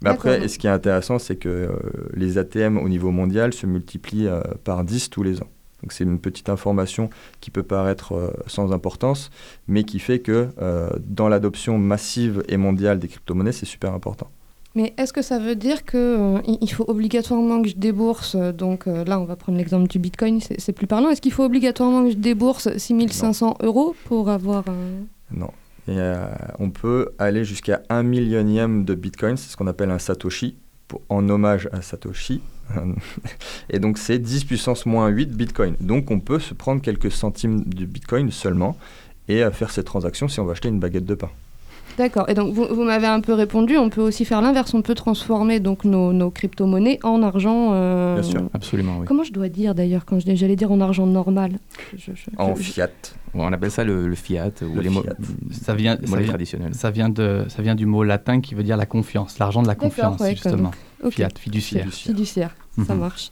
Speaker 12: Mais après, et ce qui est intéressant, c'est que euh, les ATM au niveau mondial se multiplient euh, par 10 tous les ans. Donc c'est une petite information qui peut paraître euh, sans importance, mais qui fait que euh, dans l'adoption massive et mondiale des crypto-monnaies, c'est super important.
Speaker 11: Mais est-ce que ça veut dire qu'il euh, faut obligatoirement que je débourse, euh, donc euh, là on va prendre l'exemple du Bitcoin, c'est plus parlant, est-ce qu'il faut obligatoirement que je débourse 6500 euros pour avoir un...
Speaker 12: Non. Et, euh, on peut aller jusqu'à un millionième de Bitcoin, c'est ce qu'on appelle un Satoshi, pour- en hommage à Satoshi. Et donc c'est 10 puissance moins 8 Bitcoin. Donc on peut se prendre quelques centimes de Bitcoin seulement et euh, faire cette transaction si on va acheter une baguette de pain.
Speaker 11: D'accord, et donc vous, vous m'avez un peu répondu, on peut aussi faire l'inverse, on peut transformer donc nos, nos crypto-monnaies en argent... euh,
Speaker 12: Bien sûr.
Speaker 13: Absolument, oui.
Speaker 11: Comment je dois dire d'ailleurs quand je dis- j'allais dire en argent normal? Je- je-
Speaker 12: En
Speaker 11: je-
Speaker 12: fiat.
Speaker 13: On appelle ça le, le fiat ou
Speaker 12: Le
Speaker 13: les mots
Speaker 12: fiat.
Speaker 1: Ça vient, ça, vient, ça, vient de, ça vient du mot latin qui veut dire la confiance, l'argent de la confiance,
Speaker 11: ouais,
Speaker 1: justement. Fiat, fiduciaire.
Speaker 11: Fiduciaire, ça
Speaker 1: Mhm.
Speaker 11: marche.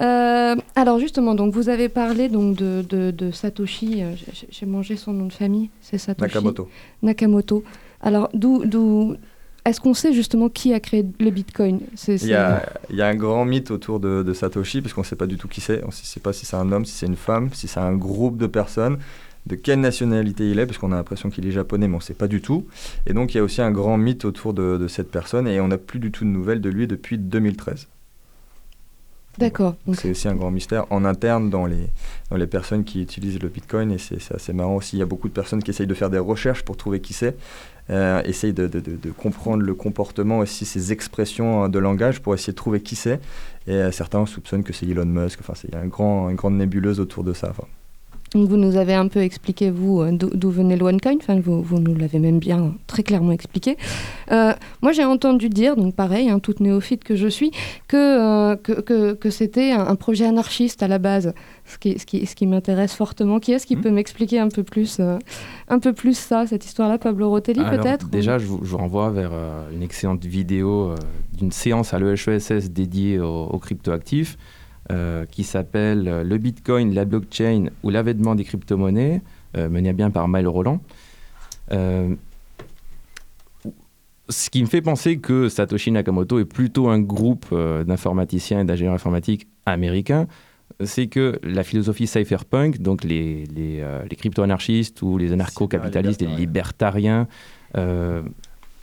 Speaker 11: Euh, alors justement, donc vous avez parlé donc de, de- de Satoshi. euh, j'ai- mangé son nom de famille, c'est Satoshi
Speaker 12: Nakamoto.
Speaker 11: Nakamoto. Alors d'où, est-ce qu'on sait justement qui a créé le Bitcoin?
Speaker 12: Il y, a, il y a un grand mythe autour de, de Satoshi, parce qu'on ne sait pas du tout qui c'est. On ne sait pas si c'est un homme, si c'est une femme, si c'est un groupe de personnes, de quelle nationalité il est, parce qu'on a l'impression qu'il est japonais, mais on ne sait pas du tout. Et donc il y a aussi un grand mythe autour de, de cette personne, et on n'a plus du tout de nouvelles de lui depuis 2013.
Speaker 11: D'accord.
Speaker 12: C'est aussi un grand mystère en interne dans les, dans les personnes qui utilisent le Bitcoin, et c'est assez marrant aussi. Il y a beaucoup de personnes qui essayent de faire des recherches pour trouver qui c'est, euh, essayent de, de- de- de comprendre le comportement, aussi ses expressions euh, de langage pour essayer de trouver qui c'est. Et euh, certains soupçonnent que c'est Elon Musk. Enfin, il y a un grand, une grande nébuleuse autour de ça. Enfin,
Speaker 11: Donc vous nous avez un peu expliqué, vous, euh, d'où venait le OneCoin, enfin, vous, vous nous l'avez même bien très clairement expliqué. Euh, moi, j'ai entendu dire, donc pareil, hein, toute néophyte que je suis, que, euh, que, que, que c'était un, projet anarchiste à la base, ce qui, ce qui, ce qui m'intéresse fortement. Qui est-ce qui peut m'expliquer un, peu plus, euh, un peu plus ça, cette histoire-là Pablo Rotelli, peut-être
Speaker 13: Déjà, je vous, je vous renvoie vers une excellente vidéo d'une séance à l'EHESS dédiée aux, aux cryptoactifs euh, qui s'appelle euh, Le Bitcoin, la blockchain ou l'avènement des crypto-monnaies, euh, menée à bien par Maël Roland. Euh, ce qui me fait penser que Satoshi Nakamoto est plutôt un groupe d'informaticiens et d'ingénieurs informatiques américains, c'est que la philosophie cypherpunk, donc les, les, les crypto-anarchistes ou les anarcho-capitalistes, les libertariens,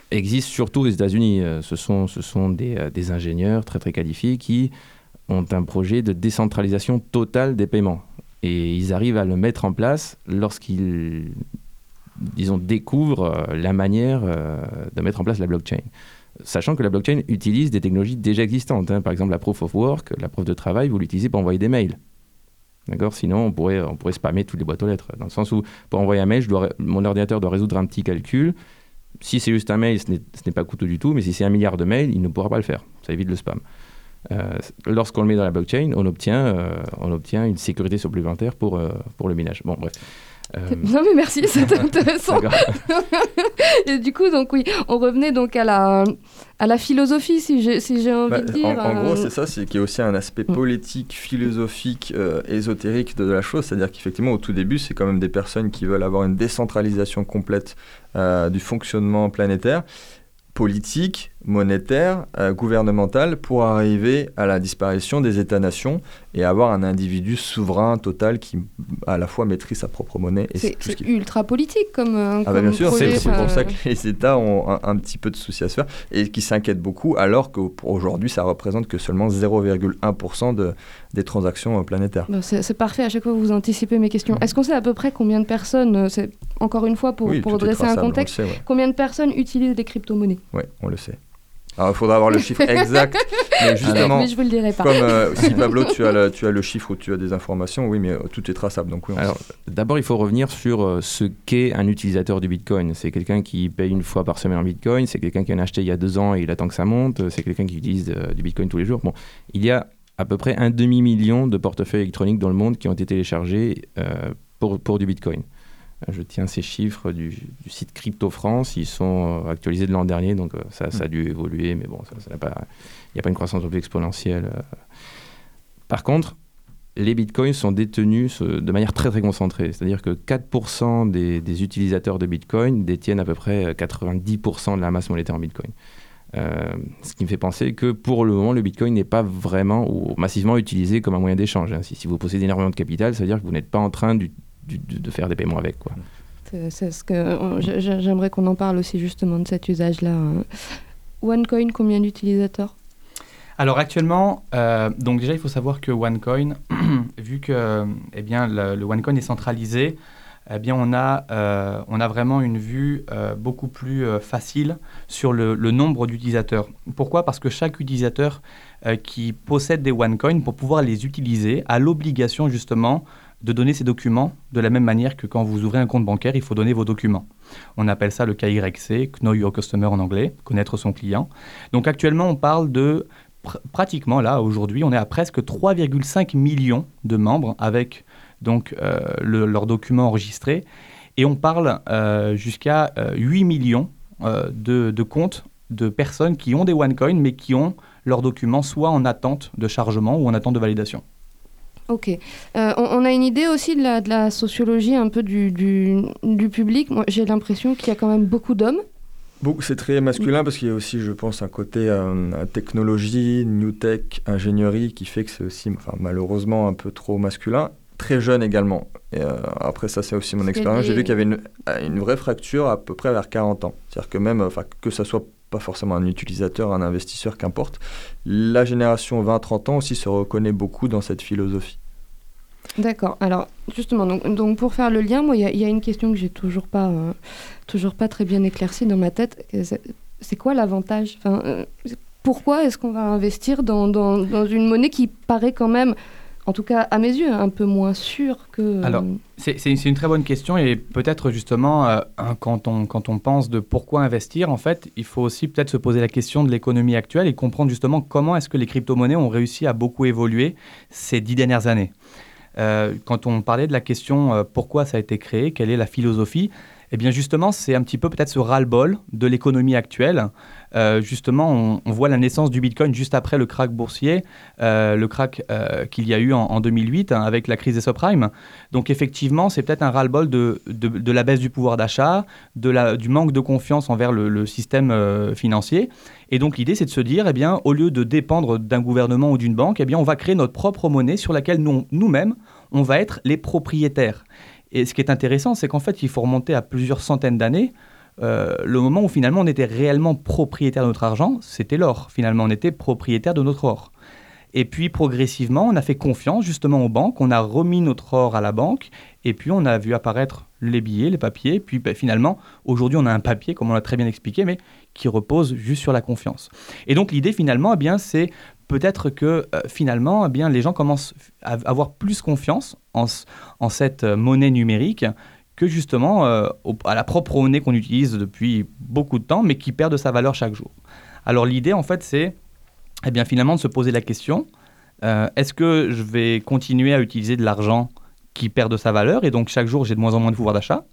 Speaker 13: existent surtout aux États-Unis. Ce sont, ce sont des, des ingénieurs très très qualifiés qui ont un projet de décentralisation totale des paiements. Et ils arrivent à le mettre en place lorsqu'ils disons, découvrent euh, la manière euh, de mettre en place la blockchain. Sachant que la blockchain utilise des technologies déjà existantes. hein. Par exemple, la proof of work, la preuve de travail, vous l'utilisez pour envoyer des mails. D'accord? Sinon, on pourrait, spammer toutes les boîtes aux lettres. Dans le sens où, pour envoyer un mail, mon ordinateur doit résoudre un petit calcul. Si c'est juste un mail, ce n'est pas coûteux du tout. Mais si c'est un milliard de mails, il ne pourra pas le faire. Ça évite le spam. Euh, Lorsqu'on le met dans la blockchain, on obtient, euh, on obtient une sécurité supplémentaire pour, euh, pour le minage. Bon, bref. Euh,
Speaker 11: Non mais merci, c'était intéressant. Et du coup, donc oui, on revenait donc à la, à la philosophie, si j'ai si j'ai envie
Speaker 12: Bah,
Speaker 11: de dire.
Speaker 12: en, en gros,
Speaker 11: euh,
Speaker 12: c'est ça, c'est qu'il y a aussi un aspect politique, philosophique, euh, ésotérique de la chose. C'est-à-dire qu'effectivement, au tout début, c'est quand même des personnes qui veulent avoir une décentralisation complète euh, du fonctionnement planétaire, politique, monétaire, euh, gouvernemental, pour arriver à la disparition des États-nations et avoir un individu souverain total qui, à la fois, maîtrise sa propre monnaie. Et
Speaker 11: C'est
Speaker 12: ce qui
Speaker 11: ultra politique comme. euh,
Speaker 12: ah bah bien sûr, c'est pour ça que les États ont un, un petit peu de soucis à se faire et qui s'inquiètent beaucoup, alors qu'aujourd'hui, ça représente que seulement 0,1% de, des transactions euh, planétaires.
Speaker 11: C'est parfait, à chaque fois vous anticipez mes questions. Est-ce qu'on sait à peu près combien de personnes, euh, c'est encore une fois pour,
Speaker 12: Oui,
Speaker 11: pour dresser un contexte,
Speaker 12: sait, ouais.
Speaker 11: combien de personnes utilisent des crypto-monnaies?
Speaker 12: Oui, on le sait. Alors, il faudra avoir le chiffre exact, mais justement,
Speaker 11: Mais je vous le dirai pas.
Speaker 12: comme euh, si Pablo, tu as, le, tu as le chiffre ou tu as des informations, oui, mais euh, tout est traçable, donc oui.
Speaker 13: Alors, d'abord, il faut revenir sur euh, ce qu'est un utilisateur du Bitcoin. C'est quelqu'un qui paye une fois par semaine en Bitcoin, c'est quelqu'un qui en a acheté il y a deux ans et il attend que ça monte, c'est quelqu'un qui utilise euh, du Bitcoin tous les jours. Bon, il y a à peu près un demi-million de portefeuilles électroniques dans le monde qui ont été téléchargés euh, pour, pour du Bitcoin. Euh, Je tiens ces chiffres du, du site Crypto France, ils sont euh, actualisés de l'an dernier, donc euh, ça, ça a dû évoluer, mais bon, ça il n'y a pas une croissance non plus exponentielle. Par contre, les bitcoins sont détenus de manière très très concentrée. C'est-à-dire que 4% des, des utilisateurs de bitcoin détiennent à peu près euh, 90% de la masse monétaire en bitcoin. ce qui me fait penser que pour le moment, le Bitcoin n'est pas vraiment ou massivement utilisé comme un moyen d'échange. hein. Si, si vous possédez énormément de capital, ça veut dire que vous n'êtes pas en train du- du- de, faire des paiements avec. Quoi.
Speaker 11: C'est c'est ce que j'aimerais qu'on en parle aussi justement de cet usage-là. OneCoin, combien d'utilisateurs?
Speaker 1: Alors actuellement, euh, donc déjà il faut savoir que OneCoin, vu que eh bien, le, le OneCoin est centralisé, eh bien, on, a, euh, on a vraiment une vue euh, beaucoup plus euh, facile sur le, le nombre d'utilisateurs. Pourquoi? Parce que chaque utilisateur euh, qui possède des OneCoin, pour pouvoir les utiliser, a l'obligation justement de donner ses documents de la même manière que quand vous ouvrez un compte bancaire, il faut donner vos documents. On appelle ça le KYC, Know Your Customer en anglais, connaître son client. Donc actuellement, on parle de pr- pratiquement là, aujourd'hui, on est à presque 3,5 millions de membres avec donc euh, le- leurs documents enregistrés. Et on parle euh, jusqu'à euh, 8 millions euh, de, de comptes de personnes qui ont des OneCoin, mais qui ont leurs documents soit en attente de chargement ou en attente de validation.
Speaker 11: Ok. Euh, on, on a une idée aussi de la, de la sociologie un peu du, du, du public. Moi, j'ai l'impression qu'il y a quand même beaucoup d'hommes.
Speaker 12: C'est très masculin parce qu'il y a aussi, je pense, un côté euh, technologie, new tech, ingénierie qui fait que c'est aussi, enfin, malheureusement, un peu trop masculin. Très jeune également. Et euh, après, ça, c'est aussi mon expérience. J'ai vu qu'il y avait une, une vraie fracture à peu près vers 40 ans. C'est-à-dire que même, que ça soit pas forcément un utilisateur, un investisseur, qu'importe, la génération 20-30 ans aussi se reconnaît beaucoup dans cette philosophie.
Speaker 11: D'accord. Alors, justement, donc, pour faire le lien, moi, il y, a- une question que j'ai toujours pas, euh, toujours pas très bien éclaircie dans ma tête. C'est- quoi l'avantage? Enfin, euh, Pourquoi est-ce qu'on va investir dans, dans une monnaie qui paraît quand même, en tout cas à mes yeux, un peu moins sûre que... euh,
Speaker 1: Alors, c'est c'est- une très bonne question et peut-être justement, euh, quand, on, quand on pense de pourquoi investir, en fait, il faut aussi peut-être se poser la question de l'économie actuelle et comprendre justement comment est-ce que les crypto-monnaies ont réussi à beaucoup évoluer ces dix dernières années. Euh, quand on parlait de la question euh, pourquoi ça a été créé, quelle est la philosophie, eh bien justement, c'est un petit peu peut-être ce ras-le-bol de l'économie actuelle. Euh, justement, on, voit la naissance du Bitcoin juste après le crack boursier, euh, le crack euh, qu'il y a eu en, en 2008 hein, avec la crise des subprimes. Donc effectivement, c'est peut-être un ras-le-bol de, de- la baisse du pouvoir d'achat, du manque de confiance envers le, système financier. Et donc l'idée, c'est de se dire, eh bien, au lieu de dépendre d'un gouvernement ou d'une banque, eh bien, on va créer notre propre monnaie sur laquelle nous- nous-mêmes, on va être les propriétaires. Et ce qui est intéressant, c'est qu'en fait, il faut remonter à plusieurs centaines d'années. Euh, le moment où finalement on était réellement propriétaire de notre argent, c'était l'or. Finalement, on était propriétaire de notre or. Et puis progressivement, on a fait confiance justement aux banques, on a remis notre or à la banque, et puis on a vu apparaître les billets, les papiers, puis ben, finalement, aujourd'hui on a un papier, comme on l'a très bien expliqué, mais qui repose juste sur la confiance. Et donc l'idée finalement, eh bien, c'est peut-être que euh, finalement, eh bien, les gens commencent à avoir plus confiance en, cette euh, monnaie numérique que justement euh, à la propre monnaie qu'on utilise depuis beaucoup de temps, mais qui perd de sa valeur chaque jour. Alors l'idée, en fait, c'est eh bien, finalement de se poser la question, euh, est-ce que je vais continuer à utiliser de l'argent qui perd de sa valeur et donc chaque jour j'ai de moins en moins de pouvoir d'achat?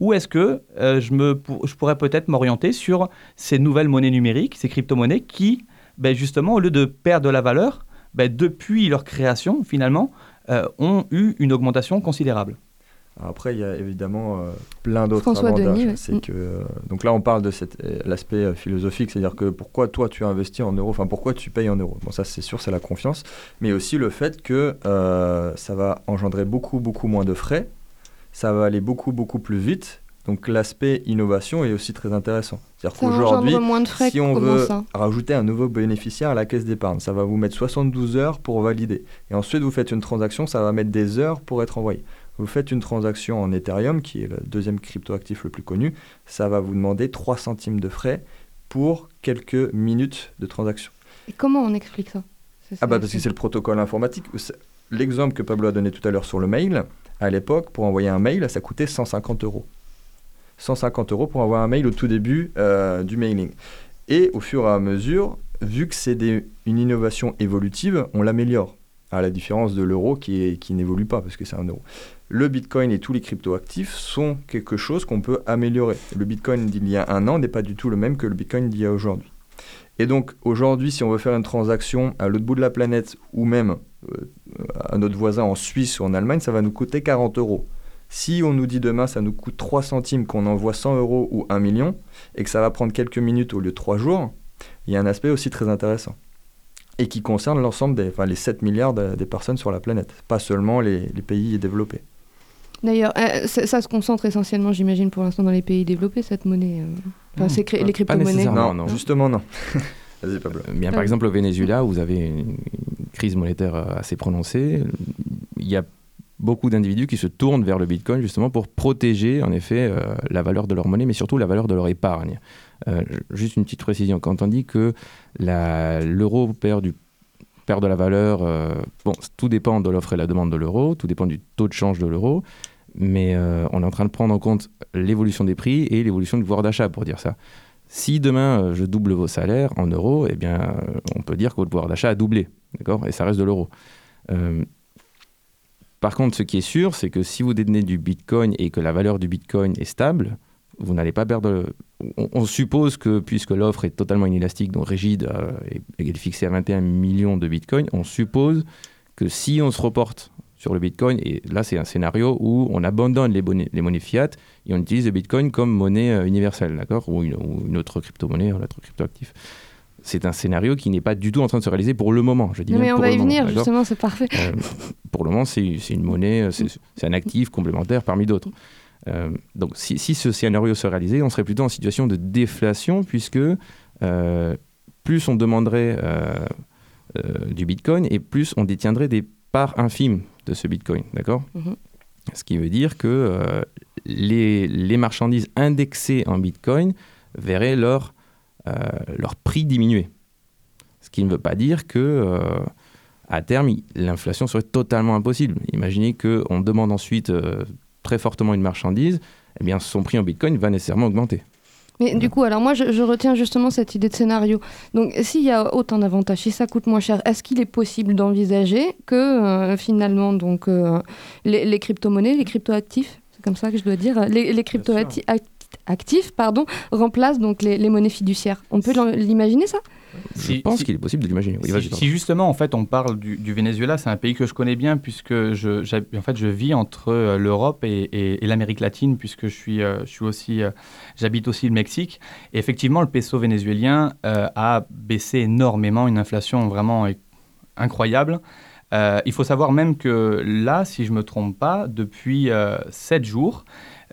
Speaker 1: Ou est-ce que euh, je, pourrais peut-être m'orienter sur ces nouvelles monnaies numériques, ces crypto-monnaies qui, ben, justement, au lieu de perdre de la valeur, ben, depuis leur création, finalement, ont eu une augmentation considérable?
Speaker 12: Après, il y a évidemment euh, plein d'autres avantages.
Speaker 11: Denis, ouais.
Speaker 12: C'est que, euh, donc là, on parle de cet, euh, l'aspect philosophique, c'est-à-dire que pourquoi toi tu investis en euros, enfin pourquoi tu payes en euros? Bon, ça c'est sûr, c'est la confiance, mais aussi le fait que ça va engendrer beaucoup, beaucoup moins de frais, ça va aller beaucoup, beaucoup plus vite. Donc l'aspect innovation est aussi très intéressant. C'est-à-dire qu'aujourd'hui, si on veut
Speaker 11: ça
Speaker 12: rajouter un nouveau bénéficiaire à la caisse d'épargne, ça va vous mettre 72 heures pour valider. Et ensuite, vous faites une transaction, ça va mettre des heures pour être envoyé. Vous faites une transaction en Ethereum, qui est le deuxième cryptoactif le plus connu, ça va vous demander 3 centimes de frais pour quelques minutes de transaction.
Speaker 11: Et comment on explique ça?
Speaker 12: Ah bah parce que c'est le protocole informatique. L'exemple que Pablo a donné tout à l'heure sur le mail, à l'époque, pour envoyer un mail, ça coûtait 150 euros. 150 euros pour envoyer un mail au tout début euh, du mailing. Et au fur et à mesure, vu que c'est une innovation évolutive, on l'améliore. À la différence de l'euro qui, est- qui n'évolue pas parce que c'est un euro. Le Bitcoin et tous les cryptoactifs sont quelque chose qu'on peut améliorer. Le Bitcoin d'il y a un an n'est pas du tout le même que le Bitcoin d'il y a aujourd'hui. Et donc aujourd'hui, si on veut faire une transaction à l'autre bout de la planète ou même euh, à notre voisin en Suisse ou en Allemagne, ça va nous coûter 40 euros. Si on nous dit demain ça nous coûte 3 centimes, qu'on envoie 100 euros ou 1 million, et que ça va prendre quelques minutes au lieu de 3 jours, Il y a un aspect aussi très intéressant et qui concerne l'ensemble des enfin, les 7 milliards de, des personnes sur la planète, pas seulement les, les pays développés.
Speaker 11: D'ailleurs, euh, ça, ça se concentre essentiellement, j'imagine, pour l'instant dans les pays développés, cette monnaie. euh. Enfin, cré-
Speaker 13: pas-
Speaker 11: les crypto-monnaies.
Speaker 12: Non,
Speaker 13: non.
Speaker 12: justement non. Vas-y Pablo.
Speaker 13: Euh, Bien, par exemple, au Venezuela, où vous avez une crise monétaire assez prononcée, il y a beaucoup d'individus qui se tournent vers le Bitcoin justement pour protéger en effet euh, la valeur de leur monnaie, mais surtout la valeur de leur épargne. Euh, juste une petite précision, quand on dit que l'euro perd, du, perd de la valeur, euh, bon, tout dépend de l'offre et la demande de l'euro, tout dépend du taux de change de l'euro, mais euh, on est en train de prendre en compte l'évolution des prix et l'évolution du pouvoir d'achat pour dire ça. Si demain euh, je double vos salaires en euros, eh bien, euh, on peut dire que votre pouvoir d'achat a doublé, d'accord Et ça reste de l'euro. Par contre, ce qui est sûr, c'est que si vous détenez du Bitcoin et que la valeur du Bitcoin est stable, vous n'allez pas perdre. On, on suppose que puisque l'offre est totalement inélastique, donc rigide, et, et qu'elle est fixée à 21 millions de Bitcoin, on suppose que si on se reporte sur le Bitcoin, et là c'est un scénario où on abandonne les, bonnets- les monnaies fiat et on utilise le Bitcoin comme monnaie euh, universelle, d'accord? Ou une, ou une autre crypto-monnaie, un autre crypto-actif. C'est un scénario qui n'est pas du tout en train de se réaliser pour le moment. Je dis
Speaker 11: Non, mais on va y
Speaker 13: moment,
Speaker 11: venir,
Speaker 13: d'accord?
Speaker 11: justement, c'est parfait.
Speaker 13: euh, pour le moment, c'est une monnaie, euh, c'est un actif complémentaire parmi d'autres. Euh, donc, si, si ce scénario se réalisait, on serait plutôt en situation de déflation, puisque plus on demanderait du Bitcoin et plus on détiendrait des parts infimes de ce Bitcoin. D'accord
Speaker 11: Mhm.
Speaker 13: Ce qui veut dire que euh, les, les marchandises indexées en Bitcoin verraient leur, euh, leur prix diminuer. Ce qui ne veut pas dire que euh, à terme, l'inflation serait totalement impossible. Imaginez qu'on demande ensuite très fortement une marchandise, eh bien son prix en Bitcoin va nécessairement augmenter.
Speaker 11: Mais du coup, alors moi, je, je retiens justement cette idée de scénario. Donc, s'il y a autant d'avantages, si ça coûte moins cher, est-ce qu'il est possible d'envisager que euh, finalement, donc, euh, les, les crypto-monnaies, les crypto-actifs, c'est comme ça que je dois dire, les, les crypto-actifs, pardon, remplacent donc les, les monnaies fiduciaires On peut l'imaginer ça?
Speaker 13: Je
Speaker 1: Si-
Speaker 13: pense
Speaker 1: si-
Speaker 13: qu'il est possible de l'imaginer. Oui,
Speaker 1: si, justement en fait on parle du, du Venezuela, c'est un pays que je connais bien puisque je, en fait, je vis entre euh, l'Europe et, et- et l'Amérique latine puisque je suis, euh, je suis aussi, euh, j'habite aussi le Mexique. Et effectivement, le peso vénézuélien euh, a baissé énormément, une inflation vraiment incroyable. Euh, il faut savoir même que là, si je me trompe pas, depuis 7 jours,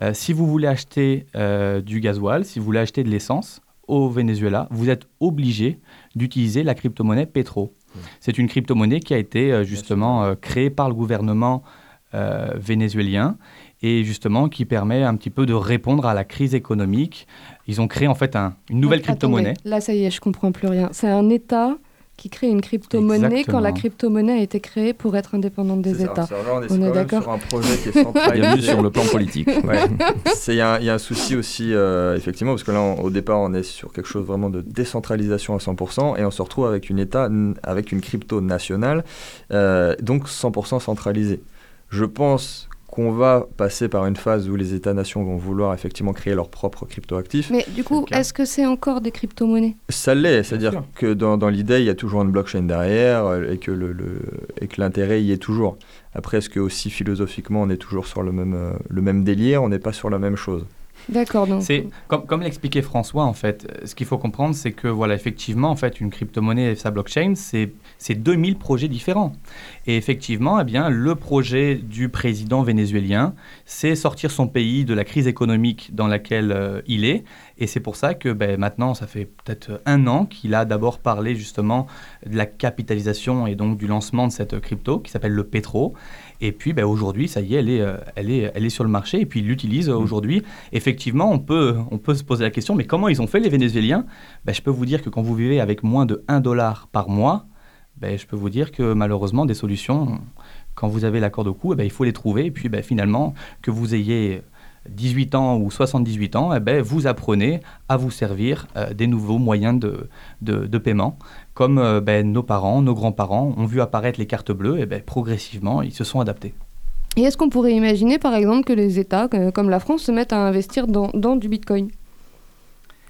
Speaker 1: euh, si vous voulez acheter euh, du gasoil, si vous voulez acheter de l'essence au Venezuela, vous êtes obligé d'utiliser la crypto-monnaie Petro. C'est une crypto-monnaie qui a été euh, justement euh, créée par le gouvernement euh, vénézuélien et justement qui permet un petit peu de répondre à la crise économique. Ils ont créé en fait un- une nouvelle crypto-monnaie.
Speaker 11: Là, ça y est, je comprends plus rien. C'est un État qui crée une crypto-monnaie quand la crypto-monnaie a été créée pour être indépendante des
Speaker 12: C'est ça.
Speaker 11: États.
Speaker 12: On est,
Speaker 11: On est d'accord
Speaker 12: sur un projet qui est centralisé.
Speaker 13: Sur le plan politique.
Speaker 12: Ouais. Il y, a un- il y a un souci aussi, euh, effectivement, parce que là, on- au départ, on est sur quelque chose vraiment de décentralisation à 100%, et on se retrouve avec une, État, avec une crypto nationale, euh, donc 100% centralisée. Je pense qu'on va passer par une phase où les États-nations vont vouloir effectivement créer leur propre crypto-actif.
Speaker 11: Mais du coup, est-ce que c'est encore des crypto-monnaies?
Speaker 12: Ça l'est, c'est-à-dire que dans, dans l'idée, il y a toujours une blockchain derrière euh, et que, le, le- et que l'intérêt y est toujours. Après, est-ce que aussi philosophiquement, on est toujours sur le même, euh, le même délire? On n'est pas sur la même chose.
Speaker 11: D'accord, donc.
Speaker 1: C'est comme, l'expliquait François en fait. Ce qu'il faut comprendre, c'est que voilà, effectivement, en fait, une crypto-monnaie et sa blockchain, c'est c'est 2000 projets différents. Et effectivement, eh bien, le projet du président vénézuélien, c'est sortir son pays de la crise économique dans laquelle euh, il est. Et c'est pour ça que ben, maintenant, ça fait peut-être un an qu'il a d'abord parlé justement de la capitalisation et donc du lancement de cette crypto qui s'appelle le Petro. Et puis ben, aujourd'hui, ça y est elle, est, euh, elle, est, elle est sur le marché et puis il l'utilise euh, aujourd'hui. Effectivement, on peut, on peut se poser la question, mais comment ils ont fait les Vénézuéliens? Ben, Je peux vous dire que quand vous vivez avec moins de 1 dollar par mois, ben, je peux vous dire que malheureusement, des solutions, quand vous avez l'accord de coût, eh ben, il faut les trouver. Et puis ben, finalement, que vous ayez 18 ans ou 78 ans, eh ben, vous apprenez à vous servir euh, des nouveaux moyens de, de, de paiement. Comme euh, ben, nos parents, nos grands-parents ont vu apparaître les cartes bleues, et ben, progressivement, ils se sont adaptés.
Speaker 11: Et est-ce qu'on pourrait imaginer, par exemple, que les États, euh, comme la France, se mettent à investir dans, dans du Bitcoin?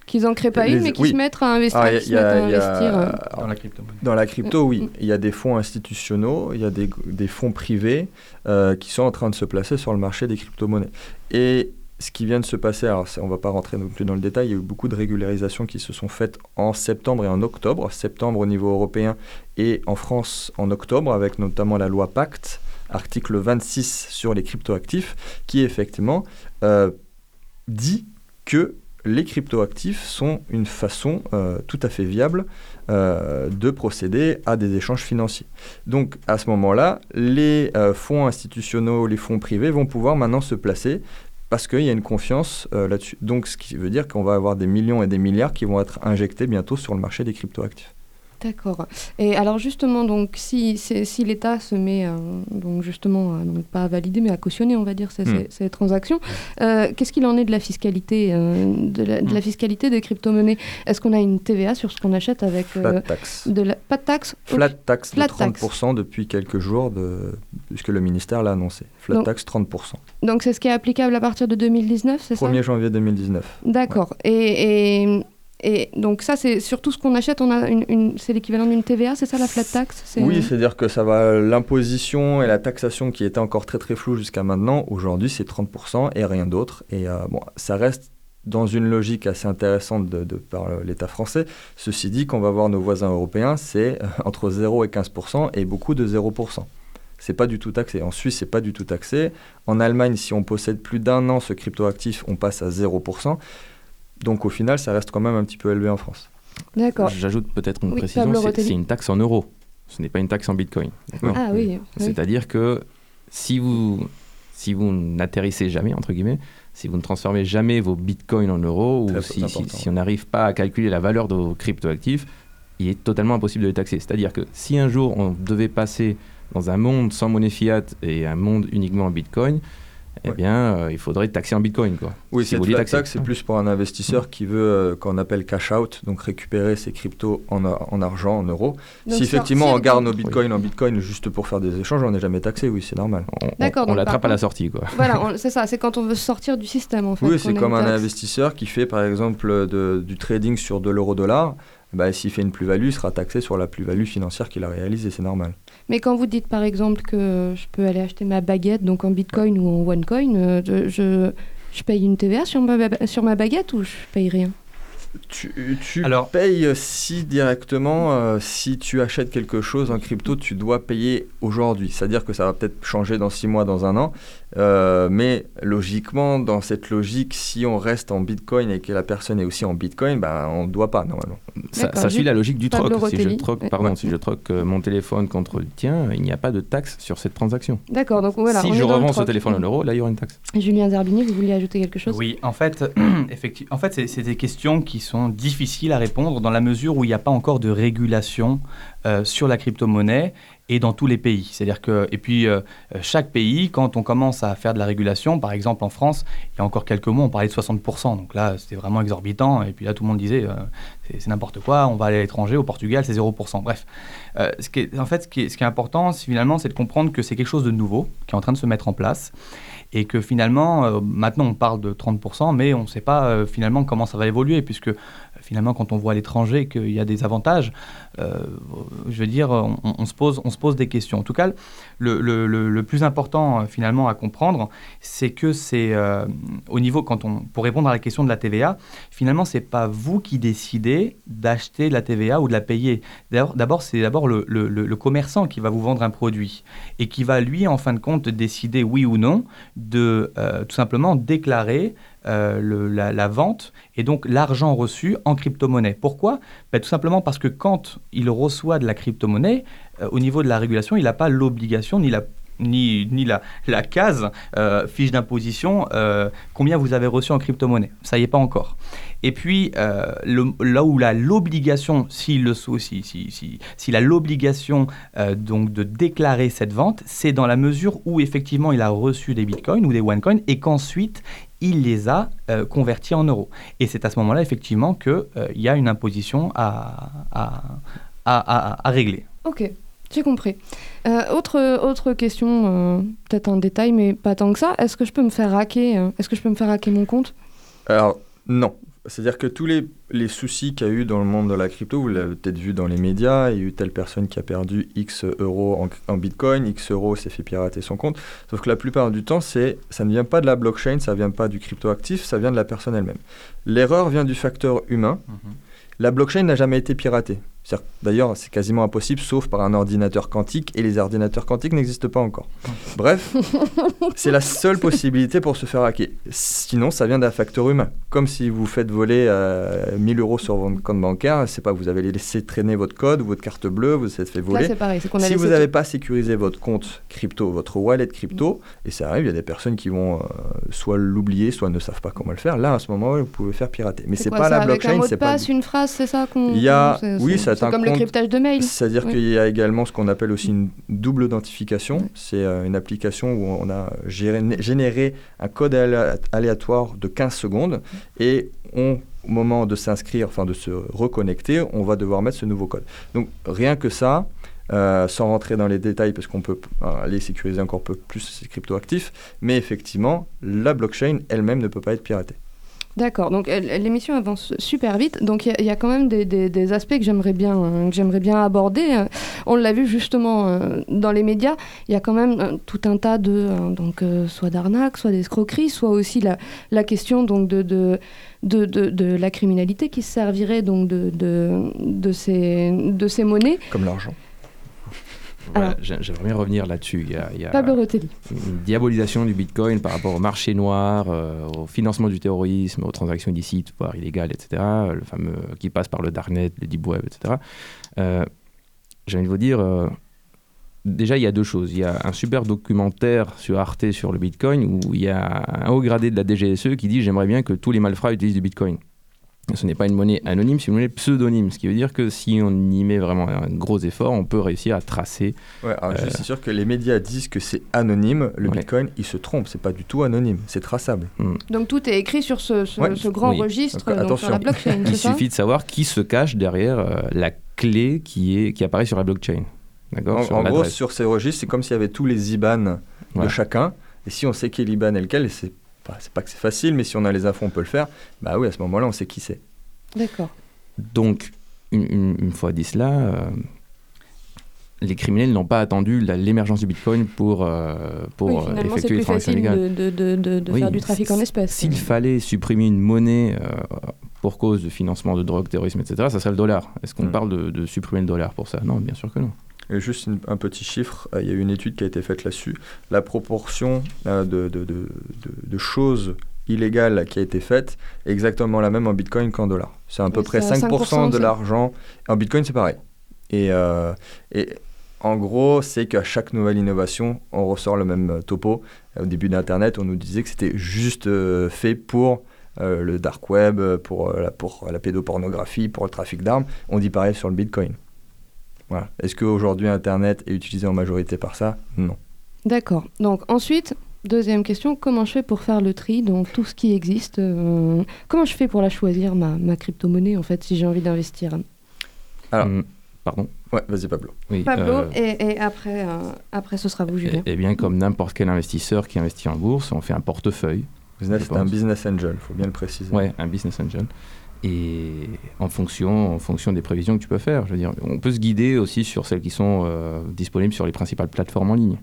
Speaker 11: Qu'ils en créent pas
Speaker 12: Les-
Speaker 11: une, mais qu'ils
Speaker 12: oui.
Speaker 11: se mettent à investir,
Speaker 12: Ah, a-
Speaker 11: se à
Speaker 12: a-
Speaker 11: euh,
Speaker 1: Dans la crypto-monnaie.
Speaker 12: Dans la crypto,
Speaker 11: Mm.
Speaker 12: oui. Il y a des fonds institutionnels, il y a des, des fonds privés euh, qui sont en train de se placer sur le marché des crypto-monnaies. Et ce qui vient de se passer, alors on ne va pas rentrer non plus dans le détail, il y a eu beaucoup de régularisations qui se sont faites en septembre et en octobre. Septembre au niveau européen et en France en octobre, avec notamment la loi Pacte, article 26 sur les cryptoactifs, qui effectivement euh, dit que les cryptoactifs sont une façon euh, tout à fait viable euh, de procéder à des échanges financiers. Donc à ce moment-là, les fonds institutionnels, les fonds privés vont pouvoir maintenant se placer parce qu'il y a une confiance là-dessus. Donc ce qui veut dire qu'on va avoir des millions et des milliards qui vont être injectés bientôt sur le marché des cryptoactifs.
Speaker 11: D'accord. Et alors justement, donc si, si l'État se met euh, donc justement donc pas à valider mais à cautionner, on va dire ces, hmm. transactions, euh, qu'est-ce qu'il en est de la fiscalité euh, de, la, de, la, hmm. fiscalité des crypto-monnaies? Est-ce qu'on a une TVA sur ce qu'on achète avec
Speaker 12: Flat tax.
Speaker 11: de la pas de taxe
Speaker 12: Flat tax de 30% depuis quelques jours de puisque le ministère l'a annoncé. Flat tax 30%.
Speaker 11: Donc c'est ce qui est applicable à partir de 2019, c'est ça?
Speaker 12: 1er janvier 2019.
Speaker 11: D'accord. Et, et et donc ça, c'est surtout ce qu'on achète, on a une, c'est l'équivalent d'une TVA, c'est ça la flat tax?
Speaker 12: Oui, c'est-à-dire que ça va l'imposition et la taxation qui était encore très très floue jusqu'à maintenant, aujourd'hui c'est 30% et rien d'autre. Et euh, bon, ça reste dans une logique assez intéressante de, par l'État français. Ceci dit, quand on va voir nos voisins européens, c'est euh, entre 0 et 15% et beaucoup de 0%. C'est pas du tout taxé. En Suisse, c'est pas du tout taxé. En Allemagne, si on possède plus d'un an ce cryptoactif, on passe à 0%. Donc au final, ça reste quand même un petit peu élevé en France.
Speaker 11: D'accord.
Speaker 13: J'ajoute peut-être une précision, c'est une taxe en euros. Ce n'est pas une taxe en bitcoin.
Speaker 11: Ah oui.
Speaker 13: C'est-à-dire que si vous, si vous n'atterrissez jamais, entre guillemets, si vous ne transformez jamais vos bitcoins en euros, ou si, si, on n'arrive pas à calculer la valeur de vos cryptoactifs, il est totalement impossible de les taxer. C'est-à-dire que si un jour on devait passer dans un monde sans monnaie fiat et un monde uniquement en bitcoin, eh bien, euh, il faudrait taxer en bitcoin. Quoi,
Speaker 12: oui, si cette taxe, c'est plus pour un investisseur qui veut, euh, qu'on appelle cash out, donc récupérer ses cryptos en, en argent, en euros. si effectivement on garde nos bitcoins en bitcoin juste pour faire des échanges, on n'est jamais taxé, oui, c'est normal.
Speaker 13: On, on, l'attrape à la sortie. Quoi.
Speaker 11: Voilà, c'est ça, c'est quand on veut sortir du système en fait.
Speaker 12: Oui, c'est comme un investisseur qui fait par exemple de, du trading sur de l'euro-dollar. Bah, s'il fait une plus-value, il sera taxé sur la plus-value financière qu'il a réalisée, c'est normal.
Speaker 11: Mais quand vous dites par exemple que je peux aller acheter ma baguette donc en bitcoin ou en onecoin, euh, je, je, paye une TVA sur ma, sur ma baguette ou je paye rien?
Speaker 12: Tu, tu Alors, payes si directement, euh, si tu achètes quelque chose en crypto, tu dois payer aujourd'hui. C'est-à-dire que ça va peut-être changer dans six mois, dans un an. Euh, mais logiquement, dans cette logique, si on reste en Bitcoin et que la personne est aussi en Bitcoin, ben, on ne doit pas normalement.
Speaker 13: Ça, suit la logique du troc. Si je troque, pardon, si je troque euh, mon téléphone contre le tien, il n'y a pas de taxe sur cette transaction.
Speaker 11: D'accord, donc voilà.
Speaker 13: Si je revends ce téléphone en euros, là, il y aura une taxe.
Speaker 11: Julien Zerbini, vous vouliez ajouter quelque chose?
Speaker 1: Oui, en fait, effectivement, en fait c'est des questions qui sont difficiles à répondre dans la mesure où il n'y a pas encore de régulation euh, sur la crypto-monnaie et dans tous les pays. C'est-à-dire que, et puis, euh, chaque pays, quand on commence à faire de la régulation, par exemple en France, il y a encore quelques mois, on parlait de 60%. Donc là, c'était vraiment exorbitant. Et puis là, tout le monde disait, euh, c'est n'importe quoi, on va aller à l'étranger, au Portugal, c'est 0%. Bref. ce qui est, en fait, ce qui est, ce qui est important, finalement, c'est de comprendre que c'est quelque chose de nouveau qui est en train de se mettre en place et que finalement, maintenant on parle de 30%, mais on ne sait pas finalement comment ça va évoluer, puisque finalement, quand on voit à l'étranger qu'il y a des avantages, euh, je veux dire, on, se pose, on se pose des questions. En tout cas, le, plus important euh, finalement à comprendre, c'est que c'est euh, au niveau, quand on, pour répondre à la question de la TVA, finalement, c'est pas vous qui décidez d'acheter la TVA ou de la payer. D'abord, c'est d'abord le, commerçant qui va vous vendre un produit et qui va, lui, en fin de compte, décider oui ou non de tout simplement déclarer euh, la, vente et donc l'argent reçu en crypto-monnaie. Pourquoi? Ben, Tout simplement parce que quand il reçoit de la crypto-monnaie, euh, au niveau de la régulation, il n'a pas l'obligation ni la ni, ni la, la case euh, fiche d'imposition combien vous avez reçu en crypto-monnaie. Ça y est pas encore. Et puis, là où l'obligation, s'il le si, si, a l'obligation donc de déclarer cette vente, c'est dans la mesure où effectivement il a reçu des bitcoins ou des onecoins et qu'ensuite il les a euh, convertis en euros. Et c'est à ce moment-là, effectivement, qu'il euh, y a une imposition à, à, à, régler.
Speaker 11: Ok, j'ai compris. Euh, autre, autre question, peut-être un détail, mais pas tant que ça. Est-ce que je peux me faire hacker Est-ce que je peux me faire hacker mon compte?
Speaker 12: Alors, non. C'est-à-dire que tous les, les soucis qu'il y a eu dans le monde de la crypto, vous l'avez peut-être vu dans les médias, il y a eu telle personne qui a perdu X euros en, en Bitcoin, X euros s'est fait pirater son compte. Sauf que la plupart du temps, c'est, ça ne vient pas de la blockchain, ça ne vient pas du cryptoactif, ça vient de la personne elle-même. L'erreur vient du facteur humain. La blockchain n'a jamais été piratée. D'ailleurs, c'est quasiment impossible, sauf par un ordinateur quantique, et les ordinateurs quantiques n'existent pas encore. Bref, c'est la seule possibilité pour se faire hacker. Sinon, ça vient d'un facteur humain. Comme si vous faites voler euh, 1000 euros sur votre compte bancaire, c'est pas vous avez laissé traîner votre code ou votre carte bleue, vous vous êtes fait voler.
Speaker 11: Là, pareil. a
Speaker 12: Si vous n'avez pas sécurisé votre compte crypto, votre wallet crypto, et ça arrive, il y a des personnes qui vont euh, soit l'oublier, soit ne savent pas comment le faire. Là, à ce moment-là, vous pouvez faire pirater. Mais c'est pas la blockchain, c'est pas.
Speaker 11: passe, une phrase, c'est ça qu'on.
Speaker 12: Il y a, oui,
Speaker 11: c'est-
Speaker 12: c'est
Speaker 11: comme le cryptage de mail.
Speaker 12: C'est-à-dire
Speaker 11: Oui.
Speaker 12: qu'il y a également ce qu'on appelle aussi une double authentification. C'est euh, une application où on a géré- généré un code alé- aléatoire de 15 secondes et on, au moment de s'inscrire, enfin de se reconnecter, on va devoir mettre ce nouveau code. Donc rien que ça, euh, sans rentrer dans les détails parce qu'on peut euh, aller sécuriser encore peu plus ces cryptoactifs, mais effectivement, la blockchain elle-même ne peut pas être piratée.
Speaker 11: D'accord, donc elle- l'émission avance super vite, donc il y a- quand même des, aspects que j'aimerais bien, euh, bien aborder. Euh, On l'a vu justement euh, dans les médias, il y a quand même euh, tout un tas de, euh, donc, euh, soit d'arnaques, soit d'escroqueries, soit aussi la, question donc, de, de, de, la criminalité qui se servirait donc de, de, de ces monnaies.
Speaker 12: Comme l'argent.
Speaker 13: Voilà, J'aimerais bien revenir là-dessus. Il y a, il y a
Speaker 11: Pablo Rotelli.
Speaker 13: une diabolisation du Bitcoin par rapport au marché noir, euh, au financement du terrorisme, aux transactions illicites, voire illégales, etc. Le fameux qui passe par le darknet, le deep web, etc. Euh, J'ai envie de vous dire, euh, déjà il y a deux choses. Il y a un super documentaire sur Arte sur le Bitcoin où il y a un haut gradé de la DGSE qui dit j'aimerais bien que tous les malfrats utilisent du Bitcoin. Ce n'est pas une monnaie anonyme, c'est une monnaie pseudonyme, ce qui veut dire que si on y met vraiment un gros effort, on peut réussir à tracer
Speaker 12: Ouais, alors je
Speaker 13: Euh,
Speaker 12: suis sûr que les médias disent que c'est anonyme. Le
Speaker 13: Ouais.
Speaker 12: Bitcoin, ils se trompent. C'est pas du tout anonyme. C'est traçable.
Speaker 11: Donc tout est écrit sur ce, ce,
Speaker 12: Ouais,
Speaker 11: ce grand
Speaker 13: oui.
Speaker 11: registre,
Speaker 12: Donc,
Speaker 11: donc, sur la
Speaker 12: attention.
Speaker 11: blockchain,
Speaker 13: Il suffit de savoir qui se cache derrière euh, la clé qui, est, qui apparaît sur la blockchain.
Speaker 12: En,
Speaker 13: Sur
Speaker 12: en gros, sur ces registres, c'est comme s'il y avait tous les IBAN de chacun. Et si on sait qui est l'IBAN et lequel, c'est pas, c'est pas que c'est facile, mais si on a les infos, on peut le faire. Bah oui, à ce moment-là, on sait qui c'est.
Speaker 11: D'accord.
Speaker 13: Donc, une, une- une fois dit cela, euh, les criminels n'ont pas attendu l'émergence du Bitcoin pour, euh, pour
Speaker 11: Oui,
Speaker 13: euh,
Speaker 11: finalement, c'est
Speaker 13: effectuer
Speaker 11: plus
Speaker 13: les transactions
Speaker 11: facile
Speaker 13: légales.
Speaker 11: de, de, de, de
Speaker 13: Oui,
Speaker 11: faire du trafic en espèces.
Speaker 13: S'il fallait supprimer une monnaie euh, pour cause de financement de drogue, terrorisme, etc., ça serait le dollar. Est-ce qu'on
Speaker 12: Hmm.
Speaker 13: parle de, de supprimer le dollar pour ça? Non, bien sûr que non.
Speaker 12: Et juste une- un petit chiffre, euh, il y a eu une étude qui a été faite là-dessus. La proportion euh, de, de- de- de- de choses illégales qui a été faite est exactement la même en Bitcoin qu'en dollars. C'est à peu près
Speaker 11: c'est à
Speaker 12: 5%, de
Speaker 11: 5%,
Speaker 12: l'argent. En Bitcoin, c'est pareil. Et, euh, et en gros, c'est qu'à chaque nouvelle innovation, on ressort le même topo. Au début d'Internet, on nous disait que c'était juste fait pour le dark web, pour, la, pour la pédopornographie, pour le trafic d'armes. On dit pareil sur le Bitcoin. Voilà. Est-ce qu'aujourd'hui Internet est utilisé en majorité par ça? Non.
Speaker 11: D'accord. Donc ensuite, deuxième question, comment je fais pour faire le tri dans tout ce qui existe euh, Comment je fais pour la choisir, ma, ma crypto-monnaie, en fait, si j'ai envie d'investir?
Speaker 12: Alors,
Speaker 13: Hmm, pardon?
Speaker 12: Ouais, vas-y Pablo.
Speaker 13: Oui,
Speaker 11: Pablo,
Speaker 13: euh,
Speaker 11: et, et après, euh, après, ce sera vous, Julien.
Speaker 13: Eh eh bien, comme n'importe quel investisseur qui investit en bourse, on fait un portefeuille.
Speaker 12: Business, c'est un business angel, il faut bien le préciser.
Speaker 13: Ouais, un business angel. Et en fonction, en fonction des prévisions que tu peux faire, je veux dire, on peut se guider aussi sur celles qui sont euh, disponibles sur les principales plateformes en ligne.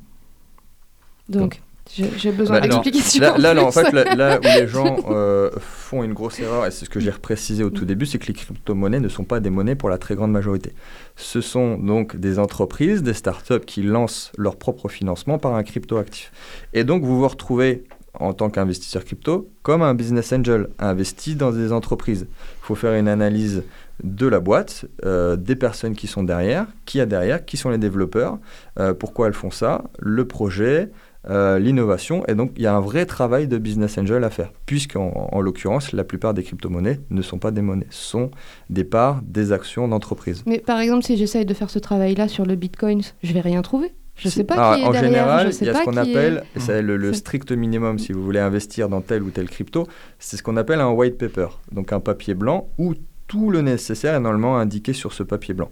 Speaker 11: Donc, j'ai j'ai besoin
Speaker 12: Bah,
Speaker 11: d'explications.
Speaker 12: Là, là, là, en fait, là, là où les gens euh, font une grosse erreur, et c'est ce que j'ai reprécisé au tout début, c'est que les crypto-monnaies ne sont pas des monnaies pour la très grande majorité. Ce sont donc des entreprises, des startups qui lancent leur propre financement par un crypto-actif. Et donc, vous vous retrouvez en tant qu'investisseur crypto comme un business angel, investi dans des entreprises. Il faut faire une analyse de la boîte, euh, des personnes qui sont derrière, qui a derrière, qui sont les développeurs, euh, pourquoi elles font ça, le projet, euh, l'innovation. Et donc, il y a un vrai travail de business angel à faire, puisqu'en en l'occurrence, la plupart des crypto-monnaies ne sont pas des monnaies, sont des parts, des actions d'entreprise.
Speaker 11: Mais par exemple, si j'essaye de faire ce travail-là sur le Bitcoin, je vais rien trouver. Je sais pas
Speaker 12: Alors,
Speaker 11: qui est
Speaker 12: en
Speaker 11: derrière.
Speaker 12: général, il y a ce qu'on
Speaker 11: est-
Speaker 12: appelle, c'est le, strict minimum si vous voulez investir dans tel ou tel crypto, c'est ce qu'on appelle un white paper, donc un papier blanc où tout le nécessaire est normalement indiqué sur ce papier blanc.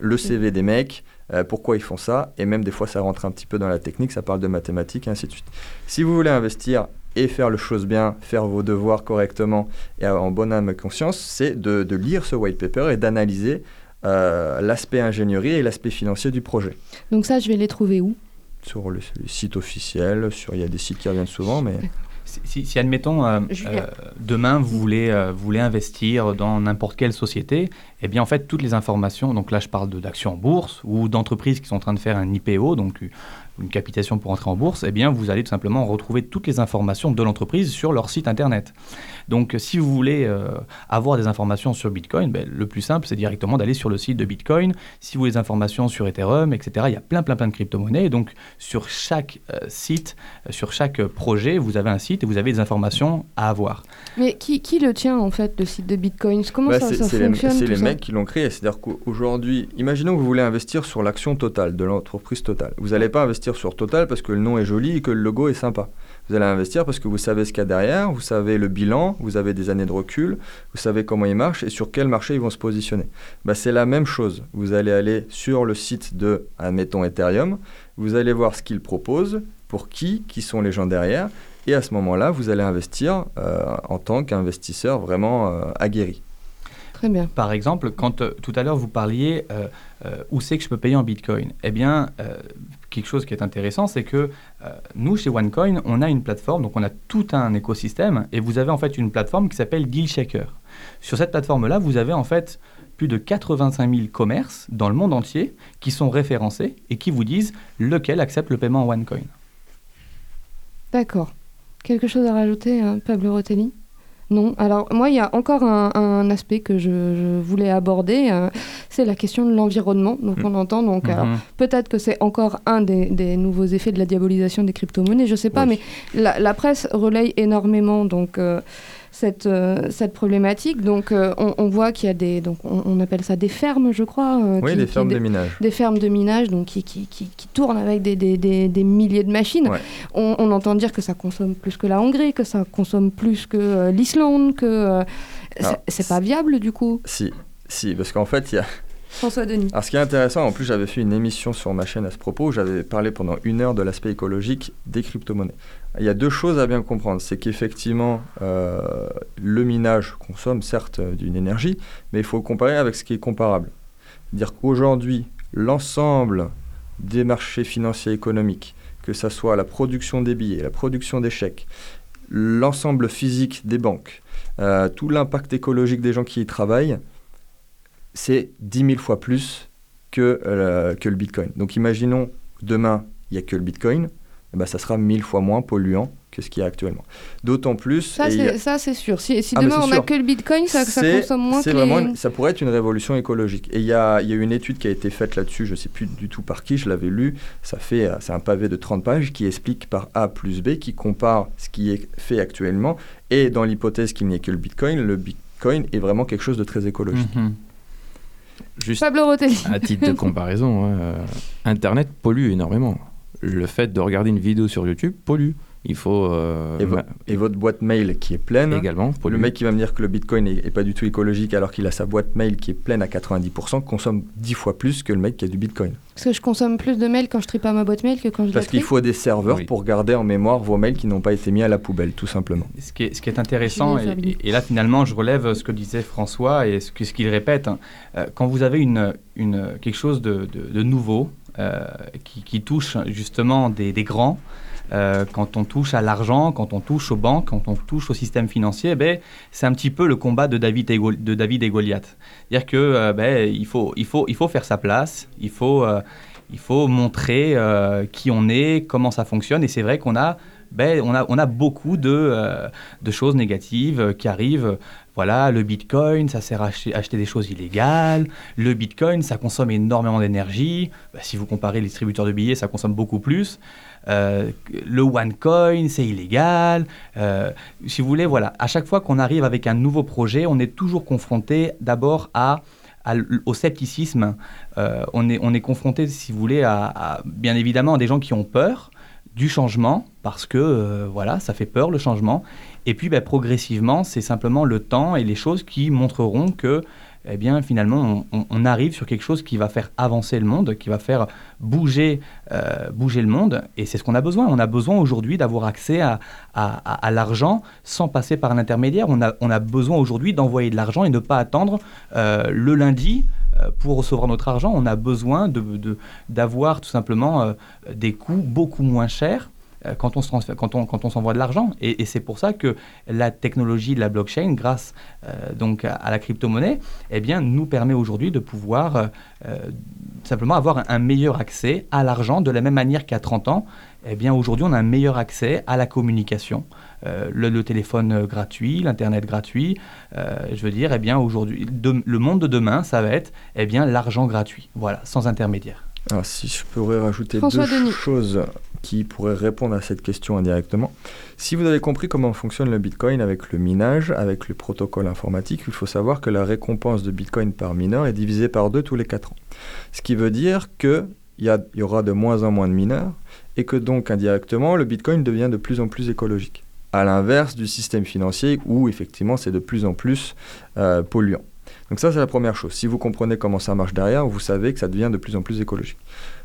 Speaker 12: Le CV des mecs, euh, pourquoi ils font ça, et même des fois ça rentre un petit peu dans la technique, ça parle de mathématiques et ainsi de suite. Si vous voulez investir et faire le chose bien, faire vos devoirs correctement et en bonne âme et conscience, c'est de, de, lire ce white paper et d'analyser euh, l'aspect ingénierie et l'aspect financier du projet.
Speaker 11: Donc ça, je vais les trouver où?
Speaker 12: Sur le, le, site officiel, sur, il y a des sites qui reviennent souvent, mais...
Speaker 1: Si, si, admettons, euh, euh, demain, vous voulez, euh, vous voulez investir dans n'importe quelle société, eh bien, en fait, toutes les informations, donc là, je parle d'actions en bourse ou d'entreprises qui sont en train de faire un IPO, donc une capitation pour entrer en bourse, eh bien, vous allez tout simplement retrouver toutes les informations de l'entreprise sur leur site internet. Donc, si vous voulez euh, avoir des informations sur Bitcoin, ben, le plus simple, c'est directement d'aller sur le site de Bitcoin. Si vous voulez des informations sur Ethereum, etc., il y a plein, plein, plein de crypto-monnaies. Donc, sur chaque euh, site, euh, sur chaque projet, vous avez un site et vous avez des informations à avoir.
Speaker 11: Mais qui, qui le tient, en fait, le site de Bitcoin? Comment
Speaker 12: bah,
Speaker 11: ça, ça
Speaker 12: C'est
Speaker 11: fonctionne
Speaker 12: les, les
Speaker 11: ça?
Speaker 12: mecs qui l'ont créé. C'est-à-dire qu'aujourd'hui, imaginons que vous voulez investir sur l'action totale de l'entreprise totale. Vous n'allez pas investir sur Total parce que le nom est joli et que le logo est sympa. Vous allez investir parce que vous savez ce qu'il y a derrière, vous savez le bilan, vous avez des années de recul, vous savez comment ils marchent et sur quel marché ils vont se positionner. Bah, c'est la même chose. Vous allez aller sur le site de, admettons, Ethereum, vous allez voir ce qu'ils proposent, pour qui, qui sont les gens derrière, et à ce moment-là, vous allez investir euh, en tant qu'investisseur vraiment euh, aguerri.
Speaker 11: Très bien.
Speaker 1: Par exemple, quand euh, tout à l'heure vous parliez euh, euh, où c'est que je peux payer en Bitcoin, eh bien, quelque chose qui est intéressant, c'est que nous, chez OneCoin, on a une plateforme, donc on a tout un écosystème, et vous avez en fait une plateforme qui s'appelle DealShaker. Sur cette plateforme-là, vous avez en fait plus de 85 000 commerces dans le monde entier qui sont référencés et qui vous disent lequel accepte le paiement en OneCoin.
Speaker 11: D'accord. Quelque chose à rajouter, hein, Pablo Rotelli? Non. Alors moi, il y a encore un, un aspect que je, je voulais aborder, euh, c'est la question de l'environnement. Donc
Speaker 1: Mm.
Speaker 11: on entend donc
Speaker 1: Mhm.
Speaker 11: alors, peut-être que c'est encore un des, des nouveaux effets de la diabolisation des crypto-monnaies, je sais pas, mais la, la presse relaye énormément donc euh, cette, euh, cette problématique. Donc euh, on, on voit qu'il y a des donc on, on appelle ça des fermes, je crois. euh,
Speaker 12: Oui,
Speaker 11: qui-
Speaker 12: des
Speaker 11: qui-
Speaker 12: fermes de minage.
Speaker 11: Des fermes de minage, donc qui, qui, qui, qui tournent avec des, des, des, des milliers de machines.
Speaker 12: Ouais.
Speaker 11: On, on entend dire que ça consomme plus que la Hongrie, que ça consomme plus que euh, l'Islande, que euh, c'est- pas viable du coup.
Speaker 12: Si, si, parce qu'en fait, il y a...
Speaker 11: François Denis.
Speaker 12: Alors, ce qui est intéressant, en plus, j'avais fait une émission sur ma chaîne à ce propos où j'avais parlé pendant une heure de l'aspect écologique des crypto-monnaies. Il y a deux choses à bien comprendre. C'est qu'effectivement, euh, le minage consomme certes euh, d'une énergie, mais il faut comparer avec ce qui est comparable. Dire qu'aujourd'hui, l'ensemble des marchés financiers économiques, que ce soit la production des billets, la production des chèques, l'ensemble physique des banques, euh, tout l'impact écologique des gens qui y travaillent, c'est 10 000 fois plus que, que le Bitcoin. Donc imaginons demain, il n'y a que le Bitcoin, eh ben, ça sera 1000 fois moins polluant que ce qu'il y a actuellement. D'autant plus...
Speaker 11: Ça,
Speaker 12: a-
Speaker 11: c'est sûr. Si, si
Speaker 12: Ah,
Speaker 11: demain on n'a que le bitcoin, ça, ça consomme moins que
Speaker 12: vraiment
Speaker 11: les...
Speaker 12: une- ça pourrait être une révolution écologique. Et il y a, il y a une étude qui a été faite là-dessus, je ne sais plus du tout par qui, je l'avais lu. Ça fait, euh, c'est un pavé de 30 pages qui explique par A plus B, qui compare ce qui est fait actuellement. Et dans l'hypothèse qu'il n'y ait que le Bitcoin, le Bitcoin est vraiment quelque chose de très écologique.
Speaker 1: Mhm.
Speaker 13: Juste
Speaker 11: Pablo Rotelli.
Speaker 13: à titre de comparaison, hein, euh, Internet pollue énormément. Le fait de regarder une vidéo sur YouTube pollue. Il faut euh,
Speaker 12: Et, vo-
Speaker 13: ma-
Speaker 12: et votre boîte mail qui est pleine.
Speaker 13: également pollue.
Speaker 12: Le mec qui va me dire que le Bitcoin est, est pas du tout écologique alors qu'il a sa boîte mail qui est pleine à 90% consomme 10 fois plus que le mec qui a du Bitcoin.
Speaker 11: Parce que je consomme plus de mails quand je trie pas ma boîte mail que quand je
Speaker 12: Parce qu'il faut des serveurs
Speaker 13: Oui.
Speaker 12: pour garder en mémoire vos mails qui n'ont pas été mis à la poubelle, tout simplement.
Speaker 1: Ce qui est, ce qui est intéressant, et, là finalement je relève ce que disait François et ce qu'il répète, hein. Euh, quand vous avez une, une, quelque chose de, de- de nouveau qui, qui touche justement des, grands, euh, quand on touche à l'argent, quand on touche aux banques, quand on touche au système financier, ben, c'est un petit peu le combat de David et, Gol- de David et Goliath. C'est-à-dire que euh, ben, faut, il, faut, il faut faire sa place, il faut, euh, il faut montrer euh, qui on est, comment ça fonctionne, et c'est vrai qu'on a ben, on, a, on a beaucoup de, euh, de choses négatives euh, qui arrivent. Voilà, le bitcoin, ça sert à acheter, des choses illégales. Le bitcoin, ça consomme énormément d'énergie. Ben, si vous comparez les distributeurs de billets, ça consomme beaucoup plus. Euh, le OneCoin, c'est illégal. Euh, si vous voulez, voilà, à chaque fois qu'on arrive avec un nouveau projet, on est toujours confronté d'abord à au scepticisme. On, est, on est confronté, si vous voulez, à, à, bien évidemment à des gens qui ont peur du changement, parce que euh, voilà, ça fait peur le changement. Et puis ben, progressivement, c'est simplement le temps et les choses qui montreront que eh bien finalement on, arrive sur quelque chose qui va faire avancer le monde, qui va faire bouger, euh, bouger le monde. Et c'est ce qu'on a besoin. On a besoin aujourd'hui d'avoir accès à, à, l'argent sans passer par un intermédiaire. On a, on a besoin aujourd'hui d'envoyer de l'argent et ne pas attendre euh, le lundi pour recevoir notre argent, on a besoin d'avoir tout simplement des coûts beaucoup moins chers euh, quand on s'envoie quand de l'argent. Et, c'est pour ça que la technologie de la blockchain, grâce euh, à, la crypto-monnaie, eh nous permet aujourd'hui de pouvoir euh, simplement avoir un, meilleur accès à l'argent de la même manière qu'à 30 ans. Eh bien, aujourd'hui, on a un meilleur accès à la communication. Le, téléphone gratuit, l'internet gratuit. je veux dire, eh bien aujourd'hui, le monde de demain, ça va être eh bien l'argent gratuit, voilà, sans intermédiaire.
Speaker 12: Alors, si je pourrais rajouter deux choses qui pourraient répondre à cette question indirectement. Si vous avez compris comment fonctionne le Bitcoin avec le minage, avec le protocole informatique, il faut savoir que la récompense de Bitcoin par mineur est divisée par deux tous les quatre ans. Ce qui veut dire qu'il y, y aura de moins en moins de mineurs et que donc indirectement, le Bitcoin devient de plus en plus écologique. À l'inverse du système financier où effectivement c'est de plus en plus euh, polluant. Donc ça, c'est la première chose. Si vous comprenez comment ça marche derrière, vous savez que ça devient de plus en plus écologique.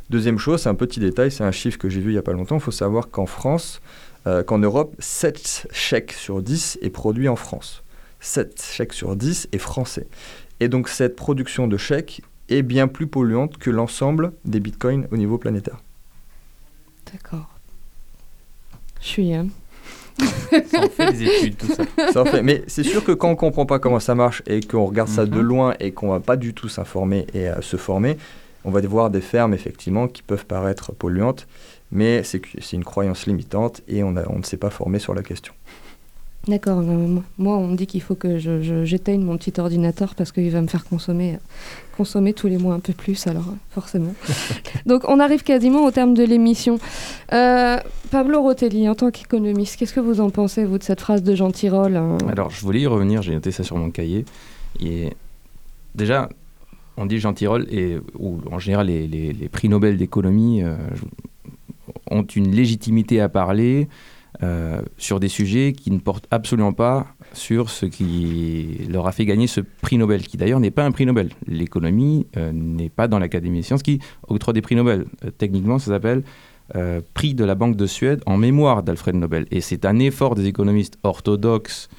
Speaker 12: Deuxième chose, c'est un petit détail, c'est un chiffre que j'ai vu il n'y a pas longtemps. Il faut savoir qu'en France, euh, qu'en Europe, 7 chèques sur 10 est produit en France. 7 chèques sur 10 est français. Et donc cette production de chèques est bien plus polluante que l'ensemble des bitcoins au niveau planétaire.
Speaker 11: D'accord. Je suis... Hein
Speaker 1: ça en fait des études, tout ça.
Speaker 12: ça en fait. Mais c'est sûr que quand on ne comprend pas comment ça marche et qu'on regarde ça de mhm. loin et qu'on ne va pas du tout s'informer et euh, se former, on va voir des fermes effectivement qui peuvent paraître polluantes, mais c'est une croyance limitante et on, on ne s'est pas formé sur la question.
Speaker 11: D'accord. Moi, on me dit qu'il faut que j'éteigne mon petit ordinateur parce qu'il va me faire consommer, consommer tous les mois un peu plus, alors forcément. Donc, on arrive quasiment au terme de l'émission. Euh, Pablo Rotelli, en tant qu'économiste, qu'est-ce que vous en pensez, vous, de cette phrase de Jean Tirole hein?
Speaker 13: Alors, je voulais y revenir, j'ai noté ça sur mon cahier. Et déjà, on dit Jean Tirole, et, ou en général, les, prix Nobel d'économie euh, ont une légitimité à parler euh, sur des sujets qui ne portent absolument pas sur ce qui leur a fait gagner ce prix Nobel, qui d'ailleurs n'est pas un prix Nobel. L'économie euh, n'est pas dans l'Académie des sciences qui octroie des prix Nobel. Euh, techniquement, ça s'appelle prix de la Banque de Suède en mémoire d'Alfred Nobel. Et c'est un effort des économistes orthodoxes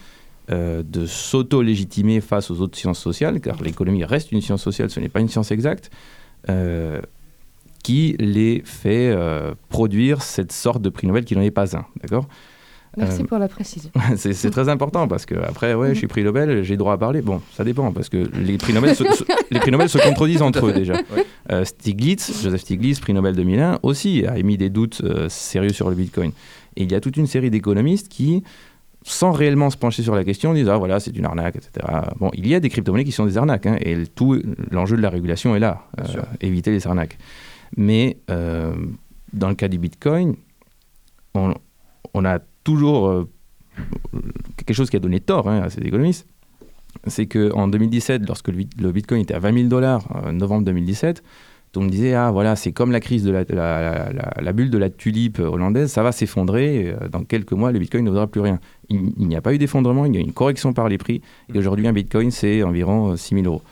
Speaker 13: de s'auto-légitimer face aux autres sciences sociales, car l'économie reste une science sociale, ce n'est pas une science exacte qui les fait euh, produire cette sorte de prix Nobel qui n'en est pas un. D'accord?
Speaker 11: Merci euh, pour la précision.
Speaker 13: c'est très important parce que après, ouais, je suis prix Nobel, j'ai droit à parler. Bon, ça dépend parce que les prix Nobel, se, les prix Nobel se contredisent entre eux déjà. Euh, Stiglitz, Joseph Stiglitz, prix Nobel 2001, aussi a émis des doutes sérieux sur le Bitcoin. Et il y a toute une série d'économistes qui, sans réellement se pencher sur la question, disent ah voilà c'est une arnaque, etc. Bon, il y a des crypto-monnaies qui sont des arnaques hein, et tout l'enjeu de la régulation est là, éviter les arnaques. Mais euh, dans le cas du Bitcoin, on, a toujours euh, quelque chose qui a donné tort hein, à ces économistes. C'est qu'en 2017, lorsque le, Bitcoin était à 20 000 dollars, en novembre 2017, on me disait, ah voilà, c'est comme la crise de la, bulle de la tulipe hollandaise, ça va s'effondrer, euh, dans quelques mois, le Bitcoin ne vaudra plus rien. Il, n'y a pas eu d'effondrement, il y a eu une correction par les prix, et aujourd'hui, un Bitcoin, c'est environ 6 000 euros.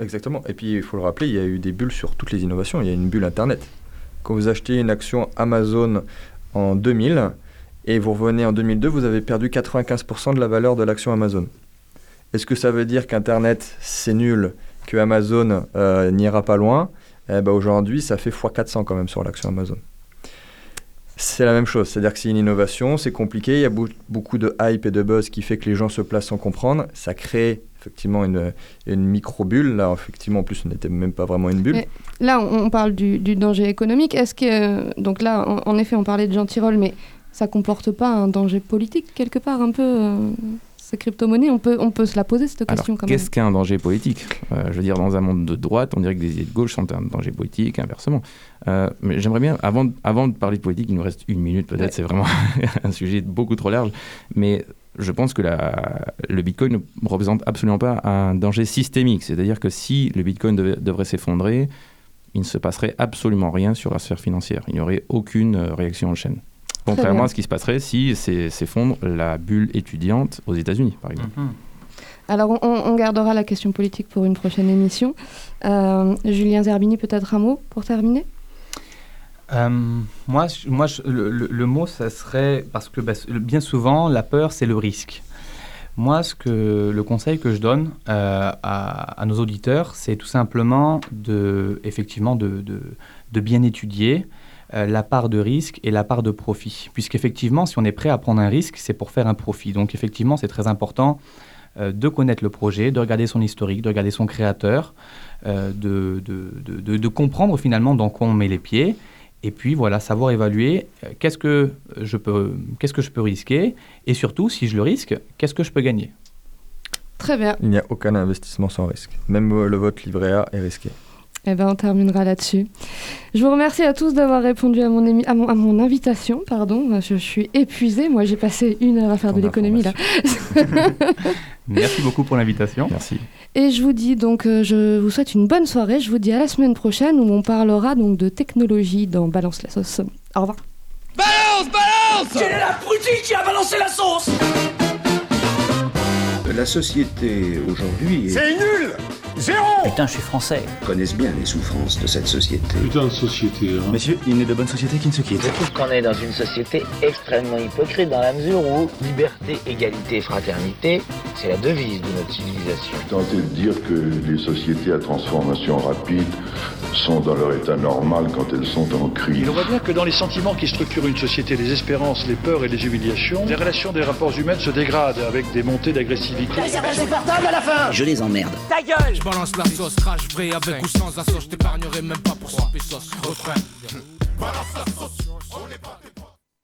Speaker 12: Exactement. Et puis, il faut le rappeler, il y a eu des bulles sur toutes les innovations. Il y a une bulle Internet. Quand vous achetez une action Amazon en 2000 et vous revenez en 2002, vous avez perdu 95% de la valeur de l'action Amazon. Est-ce que ça veut dire qu'Internet, c'est nul, que Amazon euh, n'ira pas loin? Eh ben Aujourd'hui, ça fait x400 quand même sur l'action Amazon. C'est la même chose, c'est-à-dire que c'est une innovation, c'est compliqué, il y a beaucoup de hype et de buzz qui fait que les gens se placent sans comprendre, ça crée effectivement une, une micro-bulle. Là, effectivement, en plus, ce n'était même pas vraiment une bulle.
Speaker 11: là, on, parle du, danger économique. Est-ce que. Donc là, en, effet, on parlait de Jean Tirole, mais ça comporte pas un danger politique, quelque part, un peu euh, ces crypto-monnaies? On peut, on peut se la poser, cette question, quand
Speaker 13: même. Qu'est-ce qu'un danger politique? Euh, Je veux dire, dans un monde de droite, on dirait que des idées de gauche sont un danger politique, inversement. Euh, mais j'aimerais bien, avant, avant de parler de politique, il nous reste une minute peut-être, c'est vraiment un sujet beaucoup trop large, mais je pense que la, le Bitcoin ne représente absolument pas un danger systémique. C'est-à-dire que si le Bitcoin devrait s'effondrer, il ne se passerait absolument rien sur la sphère financière. Il n'y aurait aucune euh, réaction en chaîne. Contrairement à ce qui se passerait si s'effondre la bulle étudiante aux États-Unis, par exemple. Mhm.
Speaker 11: Alors, on, on, gardera la question politique pour une prochaine émission. Euh, Julien Zerbini, peut-être un mot pour terminer?
Speaker 1: Euh, moi, moi le, mot, ça serait parce que bah, bien souvent, la peur, c'est le risque. Moi, ce que, le conseil que je donne euh, à, nos auditeurs, c'est tout simplement de, effectivement, de, bien étudier euh, la part de risque et la part de profit. Puisqu'effectivement, si on est prêt à prendre un risque, c'est pour faire un profit. Donc, effectivement, c'est très important de connaître le projet, de regarder son historique, de regarder son créateur, de, comprendre finalement dans quoi on met les pieds et puis voilà, savoir évaluer euh, qu'est-ce que je peux, qu'est-ce que je peux risquer, et surtout, si je le risque, qu'est-ce que je peux gagner.
Speaker 11: Très bien.
Speaker 12: Il n'y a aucun investissement sans risque. Même euh, le vote livret A est risqué.
Speaker 11: Eh ben, on terminera là-dessus. Je vous remercie à tous d'avoir répondu à mon, à, mon, à mon, invitation. Pardon, je, je suis épuisée. Moi, j'ai passé une heure à faire de l'économie là.
Speaker 1: Merci beaucoup pour l'invitation.
Speaker 13: Merci.
Speaker 11: Et je vous dis donc, euh, je vous souhaite une bonne soirée. Je vous dis à la semaine prochaine où on parlera donc de technologie dans Balance la sauce. Au revoir.
Speaker 3: Balance, balance Quelle est la poutine qui a balancé la sauce?
Speaker 2: La société aujourd'hui est...
Speaker 3: C'est nul Zéro
Speaker 4: Putain, je suis français.
Speaker 2: connaissent bien les souffrances de cette société.
Speaker 9: Putain de société, hein.
Speaker 6: Monsieur, il n'est de bonne société qui ne se quitte.
Speaker 7: Je trouve qu'on est dans une société extrêmement hypocrite dans la mesure où liberté, égalité, fraternité, c'est la devise de notre civilisation.
Speaker 8: Tenter de dire que les sociétés à transformation rapide sont dans leur état normal quand elles sont en crise.
Speaker 9: Et on voit bien que dans les sentiments qui structurent une société, les espérances, les peurs et les humiliations, les relations des rapports humains se dégradent avec des montées d'agressivité.
Speaker 4: à la fin Je les emmerde.
Speaker 10: Ta gueule balance la sauce, crash vrai avec ou sans assaut, je t'épargnerai même pas pour 100 pesos. Au train.
Speaker 3: Balance la sauce, on est pas